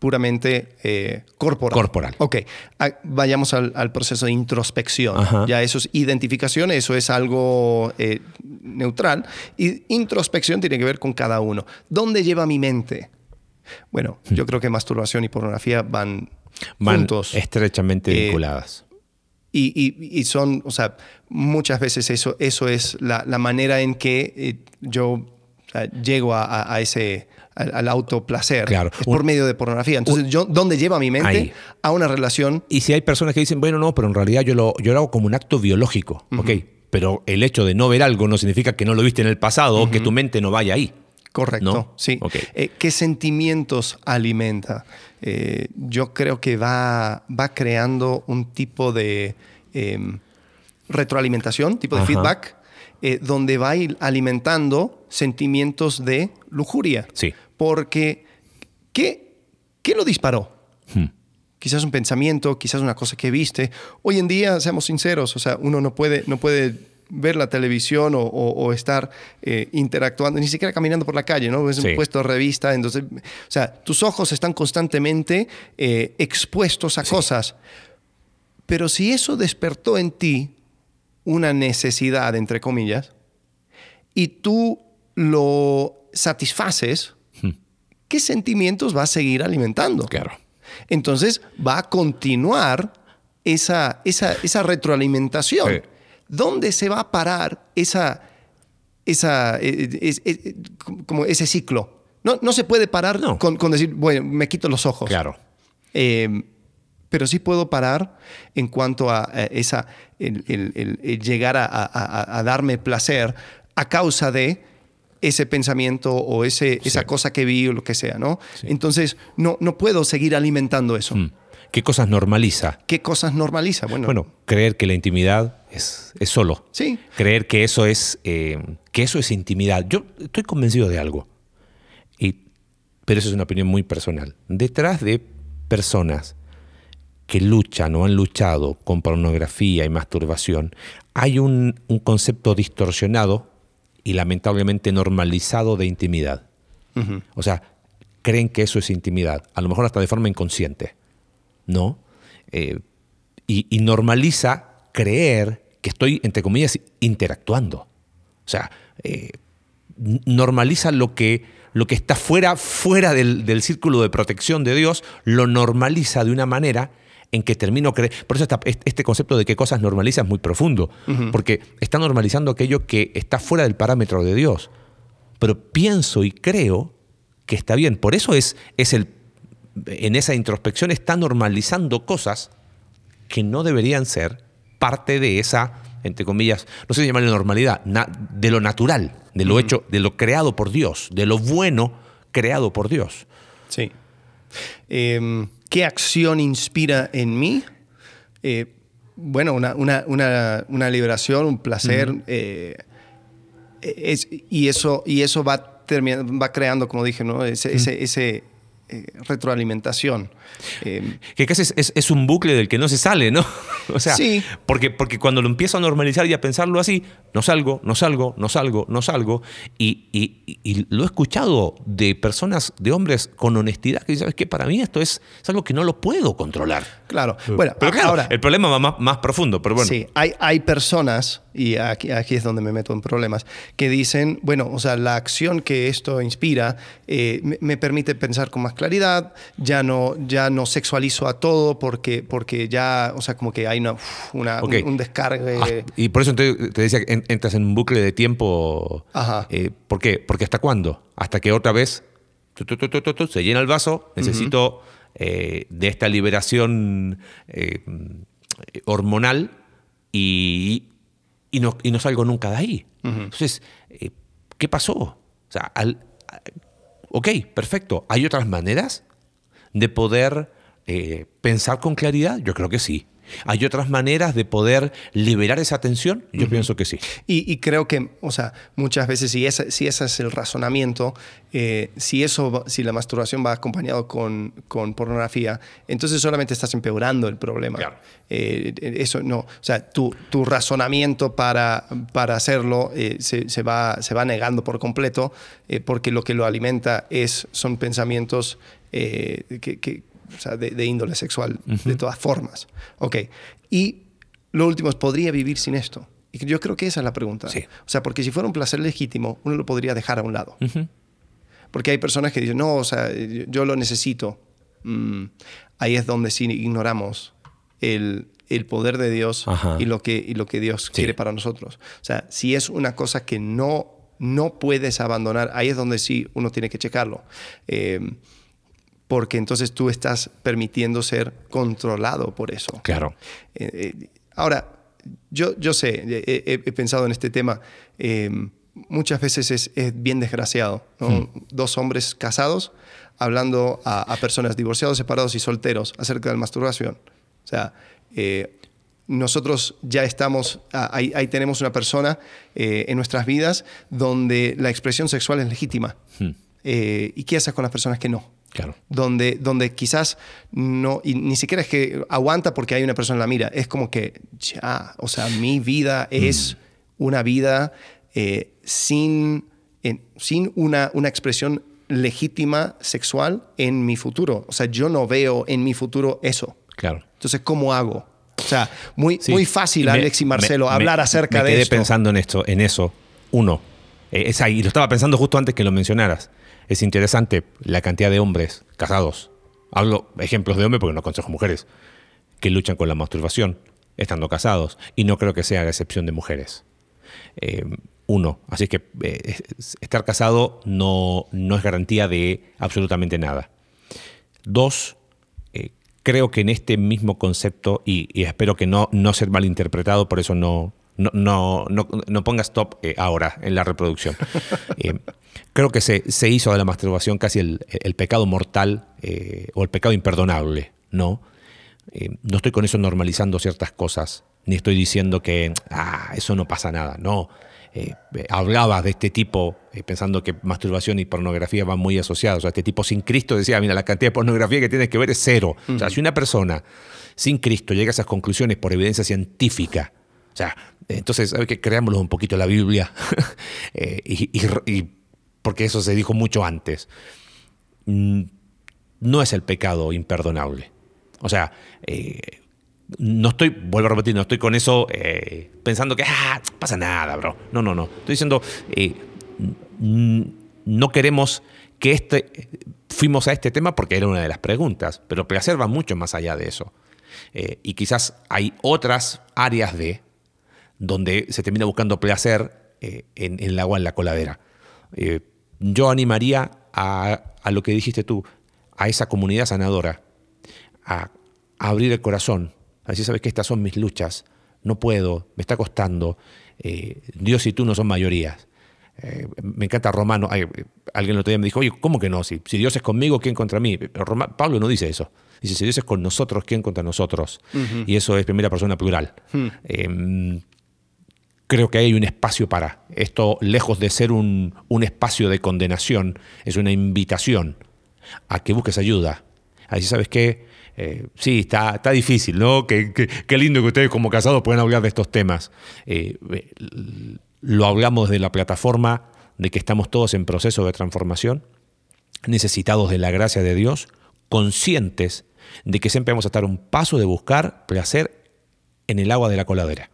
Speaker 2: puramente eh, corporal.
Speaker 3: Corporal.
Speaker 2: Ok, Ah, vayamos al, al proceso de introspección.
Speaker 3: Ajá.
Speaker 2: Ya eso es identificación, eso es algo eh, neutral. Y introspección tiene que ver con cada uno. ¿Dónde lleva mi mente? Bueno, yo creo que masturbación y pornografía van,
Speaker 3: Van
Speaker 2: juntos.
Speaker 3: estrechamente
Speaker 2: Eh,
Speaker 3: vinculadas.
Speaker 2: Y, y- y son, o sea, muchas veces eso, eso es la, la manera en que yo o sea, llego a, a- a ese, al, al autoplacer.
Speaker 3: Claro.
Speaker 2: Es
Speaker 3: Un-
Speaker 2: por medio de pornografía. Entonces, yo, ¿dónde lleva mi mente?
Speaker 3: Ahí.
Speaker 2: A una relación.
Speaker 3: Y si hay personas que dicen, bueno, no, pero en realidad yo lo, yo lo hago como un acto biológico, ¿ok? Pero el hecho de no ver algo no significa que no lo viste en el pasado o que tu mente no vaya ahí.
Speaker 2: Correcto,
Speaker 3: ¿No?
Speaker 2: sí. Eh, ¿Qué sentimientos alimenta? Eh, yo creo que va, va creando un tipo de em, retroalimentación, tipo de
Speaker 3: Ajá.
Speaker 2: feedback, eh, donde va ir alimentando sentimientos de lujuria.
Speaker 3: Sí.
Speaker 2: Porque, ¿qué, qué lo disparó?
Speaker 3: Hmm.
Speaker 2: Quizás un pensamiento, quizás una cosa que viste. Hoy en día, seamos sinceros, o sea, uno no puede, no puede ver la televisión o, o- o estar eh, interactuando, ni siquiera caminando por la calle, ¿no? Es un
Speaker 3: Sí.
Speaker 2: puesto de revista, entonces, o sea, tus ojos están constantemente eh, expuestos a cosas. Pero si eso despertó en ti una necesidad, entre comillas, y tú lo satisfaces,
Speaker 3: Hmm.
Speaker 2: ¿qué sentimientos vas a seguir alimentando?
Speaker 3: Claro.
Speaker 2: Entonces va a continuar esa, esa, esa retroalimentación.
Speaker 3: Sí.
Speaker 2: ¿Dónde se va a parar esa, esa, eh, es- es- como ese ciclo? No, no se puede parar
Speaker 3: No.
Speaker 2: con, con decir, bueno, me quito los ojos.
Speaker 3: Claro.
Speaker 2: Eh, pero sí puedo parar en cuanto a, esa, el, el- el- el llegar a, a- a- a darme placer a causa de ese pensamiento o ese, esa cosa que vi o lo que sea, ¿no? Entonces, no, no puedo seguir alimentando eso.
Speaker 3: Mm. ¿Qué cosas normaliza?
Speaker 2: ¿Qué cosas normaliza? Bueno,
Speaker 3: Bueno, creer que la intimidad es, es solo.
Speaker 2: Sí.
Speaker 3: Creer que eso es eh, que eso es intimidad. Yo estoy convencido de algo. Y, pero eso es una opinión muy personal. Detrás de personas que luchan o han luchado con pornografía y masturbación, hay un, un concepto distorsionado y lamentablemente normalizado de intimidad. O sea, creen que eso es intimidad, a lo mejor hasta de forma inconsciente. ¿no? Eh, y, y normaliza creer que estoy, entre comillas, interactuando. O sea, eh, normaliza lo que, lo que está fuera, fuera del, del círculo de protección de Dios, lo normaliza de una manera en que termino creyendo. Por eso esta- este concepto de qué cosas normaliza es muy profundo, porque está normalizando aquello que está fuera del parámetro de Dios. Pero pienso y creo que está bien. Por eso es, es el, en esa introspección está normalizando cosas que no deberían ser parte de esa, entre comillas, no sé si llamarle normalidad, de lo natural, de lo hecho, de lo creado por Dios, de lo bueno creado por Dios.
Speaker 2: Sí. Eh, ¿Qué acción inspira en mí? Eh, bueno, una, una- una- una liberación, un placer. eh, es- y, eso, y eso va, va creando, como dije, ¿no? ese, ese, ese, eh, retroalimentación. Eh,
Speaker 3: Que casi es, es- es un bucle del que no se sale, ¿no? O sea,
Speaker 2: Sí.
Speaker 3: porque, porque cuando lo empiezo a normalizar y a pensarlo así, no salgo, no salgo, no salgo, no salgo. Y, y- y lo he escuchado de personas, de hombres con honestidad, que dicen, ¿sabes qué? Para mí esto es, es algo que no lo puedo controlar.
Speaker 2: claro. Bueno,
Speaker 3: Pero claro,
Speaker 2: ahora.
Speaker 3: el problema va más, más profundo, pero bueno.
Speaker 2: Sí, hay, hay personas, y aquí, aquí es donde me meto en problemas, que dicen, bueno, o sea, la acción que esto inspira eh, me, me permite pensar con más claridad, ya no, ya no sexualizo a todo porque, porque ya, o sea, como que hay una, un, un descargue.
Speaker 3: Ah, y por eso te, te decía que en- entras en un bucle de tiempo.
Speaker 2: Ajá.
Speaker 3: Eh, ¿Por qué? Porque ¿hasta cuándo? Hasta que otra vez tu, tu, tu, se llena el vaso, necesito eh, de esta liberación eh, hormonal y, y, no, y no salgo nunca de ahí. Entonces, ¿qué pasó? O sea, al- ok, perfecto. ¿Hay otras maneras de poder eh, pensar con claridad? Yo creo que sí. ¿Hay otras maneras de poder liberar esa tensión? Yo pienso que sí.
Speaker 2: Y, y creo que, o sea, muchas veces si ese, si ese es el razonamiento, eh, si eso, si la masturbación va acompañado con, con pornografía, entonces solamente estás empeorando el problema.
Speaker 3: Claro.
Speaker 2: Eh, eso no, o sea, tu, tu razonamiento para, para hacerlo eh, se, se va, se va negando por completo, eh, porque lo que lo alimenta es, son pensamientos eh, que, que, o sea, de, de índole sexual, de todas formas. Ok. Y lo último es, ¿podría vivir sin esto? Y yo creo que esa es la pregunta.
Speaker 3: Sí.
Speaker 2: O sea, porque si fuera un placer legítimo, uno lo podría dejar a un lado. Porque hay personas que dicen, no, o sea, yo, yo lo necesito. Mm, ahí es donde sí ignoramos el, el poder de Dios
Speaker 3: Ajá.
Speaker 2: y lo, que, y lo que Dios
Speaker 3: Sí.
Speaker 2: quiere para nosotros. O sea, si es una cosa que no, no puedes abandonar, ahí es donde sí uno tiene que checarlo. Eh, porque entonces tú estás permitiendo ser controlado por eso.
Speaker 3: Claro.
Speaker 2: Eh, eh, ahora, yo, yo sé, he, he- he pensado en este tema, eh, muchas veces es, es bien desgraciado. ¿no? Dos hombres casados hablando a, a personas divorciados, separados y solteros acerca de la masturbación. O sea, eh, nosotros ya estamos, ah, ahí, ahí tenemos una persona eh, en nuestras vidas donde la expresión sexual es legítima. Eh, ¿Y qué haces con las personas que no?
Speaker 3: Claro.
Speaker 2: donde, donde quizás no, y ni siquiera es que aguanta porque hay una persona en la mira, es como que ya, o sea, mi vida es una vida eh, sin, en- sin una, una expresión legítima sexual en mi futuro. O sea, yo no veo en mi futuro eso.
Speaker 3: Claro.
Speaker 2: Entonces, ¿cómo hago? O sea, muy,
Speaker 3: Sí.
Speaker 2: muy fácil,
Speaker 3: Me-
Speaker 2: Alex y Marcelo,
Speaker 3: me-
Speaker 2: hablar
Speaker 3: me-
Speaker 2: acerca
Speaker 3: me
Speaker 2: de
Speaker 3: quedé
Speaker 2: esto.
Speaker 3: pensando en esto, en eso. Uno, eh, es ahí, y lo estaba pensando justo antes que lo mencionaras. Es interesante la cantidad de hombres casados hablo ejemplos de hombres porque no aconsejo mujeres, que luchan con la masturbación estando casados. Y no creo que sea la excepción de mujeres. Eh, uno, así que eh, estar casado no, no, es garantía de absolutamente nada. Dos, eh, creo que en este mismo concepto, y, espero que no, no ser malinterpretado, por eso no, no, no, no, ponga stop ahora en la reproducción. creo que se, se, hizo de la masturbación casi el, el pecado mortal o el pecado imperdonable, ¿no? no estoy con eso normalizando ciertas cosas, ni estoy diciendo que ah, eso no pasa nada, no. Eh, hablaba de este tipo, eh, pensando que masturbación y pornografía van muy asociados. O sea, este tipo sin Cristo decía, mira, la cantidad de pornografía que tienes que ver es cero. O sea, si una persona sin Cristo llega a esas conclusiones por evidencia científica, o sea, entonces, ¿sabes qué? Creámoslo un poquito la Biblia, eh, y, porque eso se dijo mucho antes. Mm, no es el pecado imperdonable. O sea, no estoy, vuelvo a repetir, no estoy con eso eh, pensando que ah, pasa nada, bro. No, no, no. Estoy diciendo, eh, no queremos que este. Fuimos a este tema porque era una de las preguntas, pero placer va mucho más allá de eso. Eh, y quizás hay otras áreas de donde se termina buscando placer en, el agua en la coladera. yo animaría a, a, lo que dijiste tú, a esa comunidad sanadora, a abrir el corazón, Así sabes que estas son mis luchas, no puedo, me está costando, eh, Dios y tú no son mayorías. Eh, me encanta Romano, alguien el otro día me dijo, oye, ¿cómo que no? Si, si Dios es conmigo, ¿quién contra mí? Pablo no dice eso. Dice, si Dios es con nosotros, ¿quién contra nosotros? Y eso es primera persona plural. Hmm. Em, creo que hay un espacio para. Esto, lejos de ser un, un, espacio de condenación, es una invitación a que busques ayuda. Así sabes que eh, sí, está, está difícil, ¿no? Qué, lindo que ustedes como casados puedan hablar de estos temas. Eh, lo hablamos de la plataforma de que estamos todos en proceso de transformación, necesitados de la gracia de Dios, conscientes de que siempre vamos a estar un paso de buscar placer en el agua de la coladera.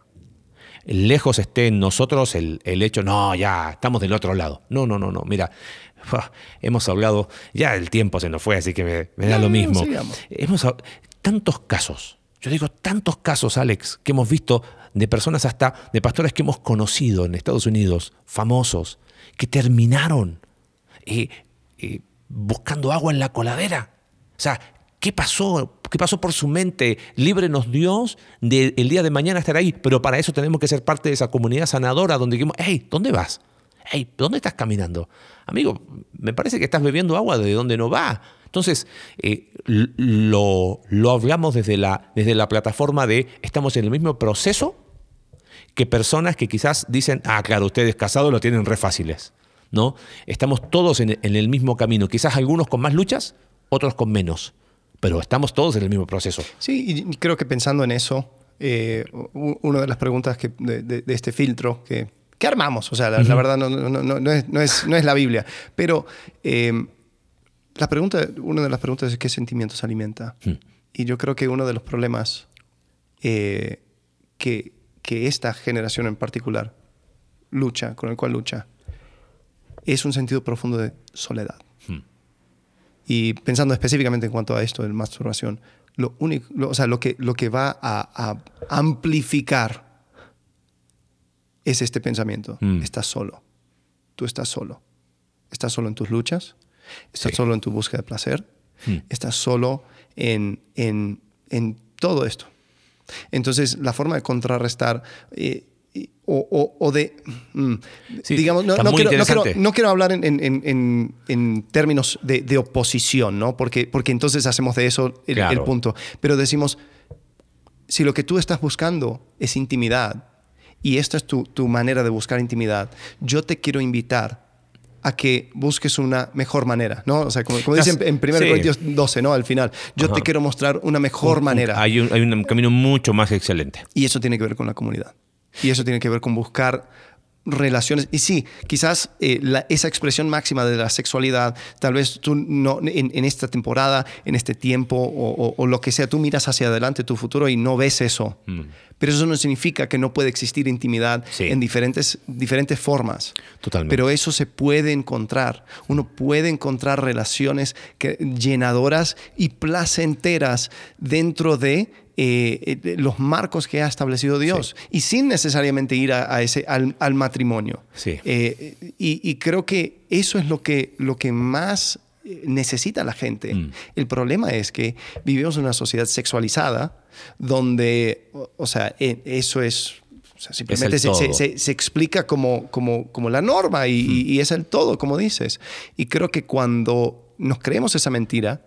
Speaker 3: Lejos esté en nosotros el, el hecho, no, ya, estamos del otro lado. No, no, no, no. Mira, hemos hablado, ya el tiempo se nos fue, así que me, da lo mismo. hemos tantos casos, yo digo tantos casos, Alex, que hemos visto de personas hasta de pastores que hemos conocido en Estados Unidos, famosos, que terminaron eh, eh, buscando agua en la coladera. O sea, ¿qué pasó? ¿Qué pasó por su mente? Líbrenos Dios del día de mañana estar ahí, pero para eso tenemos que ser parte de esa comunidad sanadora donde dijimos, hey, ¿dónde vas? hey, ¿dónde estás caminando? Amigo, me parece que estás bebiendo agua de donde no va. Entonces, eh, lo, hablamos desde la, desde la plataforma de estamos en el mismo proceso que personas que quizás dicen, ah, claro, ustedes casados lo tienen re fáciles. ¿no? Estamos todos en, el mismo camino, quizás algunos con más luchas, otros con menos, pero estamos todos en el mismo proceso.
Speaker 2: Sí, y creo que pensando en eso, eh, una de las preguntas que, de, este filtro que ¿Qué armamos? O sea, la, verdad no, no, es, la Biblia. Pero em, la pregunta, una de las preguntas es qué sentimientos alimenta. Hmm. Y yo creo que uno de los problemas eh, que, esta generación en particular lucha, con el cual lucha, es un sentido profundo de soledad. Y pensando específicamente en cuanto a esto de masturbación, lo único, o sea, lo que, lo que va a amplificar es este pensamiento. Mm. Estás solo. Tú estás solo. Estás solo en tus luchas. Estás solo en tu búsqueda de placer. Mm. Estás solo en, en, en, todo esto. Entonces, la forma de contrarrestar eh, o, o, de, mm, digamos, no, no, quiero, no, quiero, hablar en, en, en términos de, de, oposición, ¿no? Porque, porque entonces hacemos de eso el, el punto. Pero decimos, si lo que tú estás buscando es intimidad, y esta es tu, manera de buscar intimidad, yo te quiero invitar a que busques una mejor manera, ¿no? O sea, como, como dicen en 1 Corintios 12, ¿no? Al final, yo te quiero mostrar una mejor manera.
Speaker 3: Hay un, hay un camino mucho más excelente.
Speaker 2: Y eso tiene que ver con la comunidad. Y eso tiene que ver con buscar relaciones. Y sí, quizás eh, la- esa expresión máxima de la sexualidad, tal vez tú no, en, en esta temporada, en este tiempo o, o- o lo que sea, tú miras hacia adelante tu futuro y no ves eso. Pero eso no significa que no puede existir intimidad
Speaker 3: Sí.
Speaker 2: en diferentes, diferentes formas.
Speaker 3: Totalmente.
Speaker 2: Pero eso se puede encontrar. Uno puede encontrar relaciones que- llenadoras y placenteras dentro de eh, eh, los marcos que ha establecido Dios y sin necesariamente ir a, a ese, al, al matrimonio.
Speaker 3: Sí.
Speaker 2: Eh, y, y creo que eso es lo que, lo que más eh, necesita la gente.
Speaker 3: Mm.
Speaker 2: El problema es que vivimos en una sociedad sexualizada donde, o, o sea, eh, eso es... o sea, simplemente se, se- se- se explica como, como, como la norma y, y- y es el todo, como dices. Y creo que cuando nos creemos esa mentira,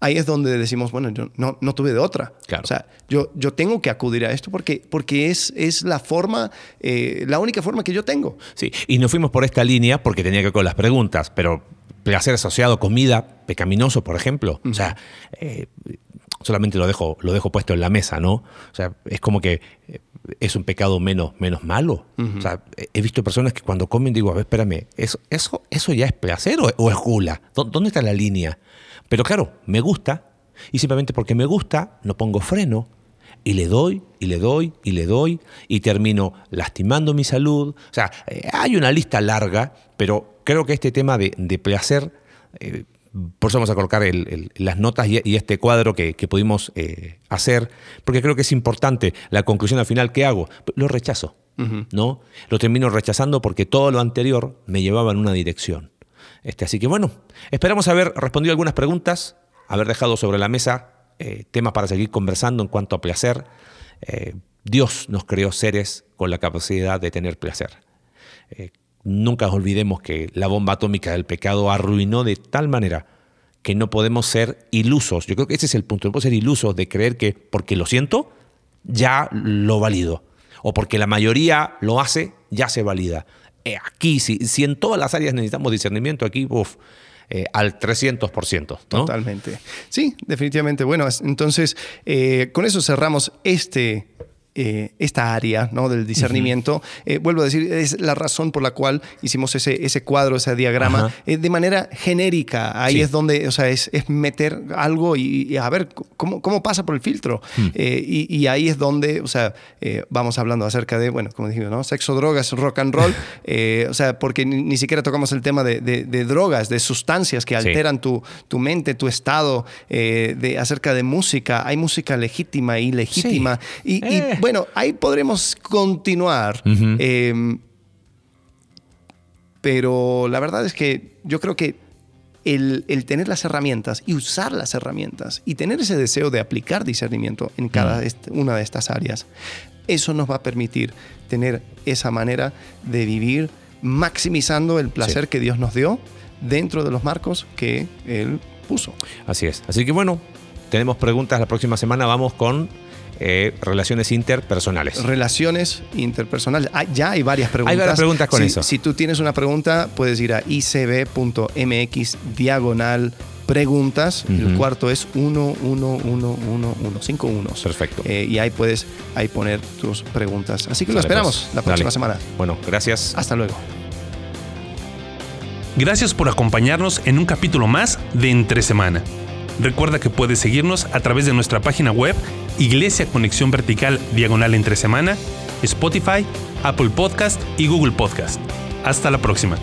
Speaker 2: ahí es donde decimos, bueno, yo no, no tuve de otra.
Speaker 3: Claro.
Speaker 2: O sea, yo, yo tengo que acudir a esto porque, porque es, es la forma, eh, la única forma que yo tengo.
Speaker 3: Sí, y nos fuimos por esta línea porque tenía que ver con las preguntas, pero placer asociado a comida, pecaminoso, por ejemplo. O sea, eh, solamente lo dejo, lo dejo puesto en la mesa, ¿no? O sea, es como que eh, es un pecado menos, menos malo. O sea, he- visto personas que cuando comen digo, a ver, espérame, ¿eso, eso, eso ya es placer o, o es gula? ¿Dó- ¿Dónde está la línea? Pero claro, me gusta, y simplemente porque me gusta, no pongo freno, y le doy, y le doy, y le doy, y termino lastimando mi salud. O sea, eh, hay una lista larga, pero creo que este tema de, de placer, eh, por eso vamos a colocar el- el- las notas y, y este cuadro que, que pudimos eh, hacer, porque creo que es importante la conclusión al final que hago. Lo rechazo, ¿no? Lo termino rechazando porque todo lo anterior me llevaba en una dirección. Este, así que bueno, esperamos haber respondido algunas preguntas, haber dejado sobre la mesa eh, temas para seguir conversando en cuanto a placer. Eh, Dios nos creó seres con la capacidad de tener placer. Eh, nunca olvidemos que la bomba atómica del pecado arruinó de tal manera que no podemos ser ilusos. Yo creo que ese es el punto. No podemos ser ilusos de creer que porque lo siento, ya lo valido. O porque la mayoría lo hace, ya se valida. Eh, aquí, si, si en todas las áreas necesitamos discernimiento, aquí, uf, eh, al 300%. ¿no?
Speaker 2: Totalmente. Sí, definitivamente. Bueno, es- entonces eh, con eso cerramos este. Eh, esta área ¿no? del discernimiento. Eh, vuelvo a decir, es la razón por la cual hicimos ese, ese cuadro, ese diagrama, eh, de manera genérica. Ahí
Speaker 3: Sí.
Speaker 2: es donde, o sea, es, es meter algo y, y a ver cómo, cómo pasa por el filtro.
Speaker 3: Hmm.
Speaker 2: Eh, y, y ahí es donde, o sea, eh, vamos hablando acerca de, bueno, como dijimos, ¿no? Sexo, drogas, rock and roll. O sea, porque ni, ni siquiera tocamos el tema de, de- de drogas, de sustancias que
Speaker 3: Sí.
Speaker 2: alteran tu, tu mente, tu estado, de, acerca de música. Hay música legítima y ilegítima. Y, y,
Speaker 3: Eh.
Speaker 2: Bueno, ahí podremos continuar. Eh, pero la verdad es que yo creo que el, el tener las herramientas y usar las herramientas y tener ese deseo de aplicar discernimiento en cada est- una de estas áreas, eso nos va a permitir tener esa manera de vivir maximizando el placer
Speaker 3: Sí.
Speaker 2: que Dios nos dio dentro de los marcos que Él puso.
Speaker 3: Así es. Así que bueno, tenemos preguntas la próxima semana. Vamos con eh, relaciones interpersonales.
Speaker 2: Relaciones interpersonales. Ah, ya hay varias preguntas.
Speaker 3: Hay varias preguntas con
Speaker 2: Si-
Speaker 3: eso.
Speaker 2: Si tú tienes una pregunta, puedes ir a icb.mx diagonal preguntas. El cuarto es 111151.
Speaker 3: Perfecto.
Speaker 2: Eh, y ahí puedes ahí poner tus preguntas. Así que lo esperamos
Speaker 3: pues.
Speaker 2: la próxima
Speaker 3: Dale.
Speaker 2: semana.
Speaker 3: Bueno, gracias.
Speaker 2: Hasta luego.
Speaker 1: Gracias por acompañarnos en un capítulo más de Entre Semana. Recuerda que puedes seguirnos a través de nuestra página web Iglesia Conexión Vertical Diagonal Entre Semana, Spotify, Apple Podcast y Google Podcast. Hasta la próxima.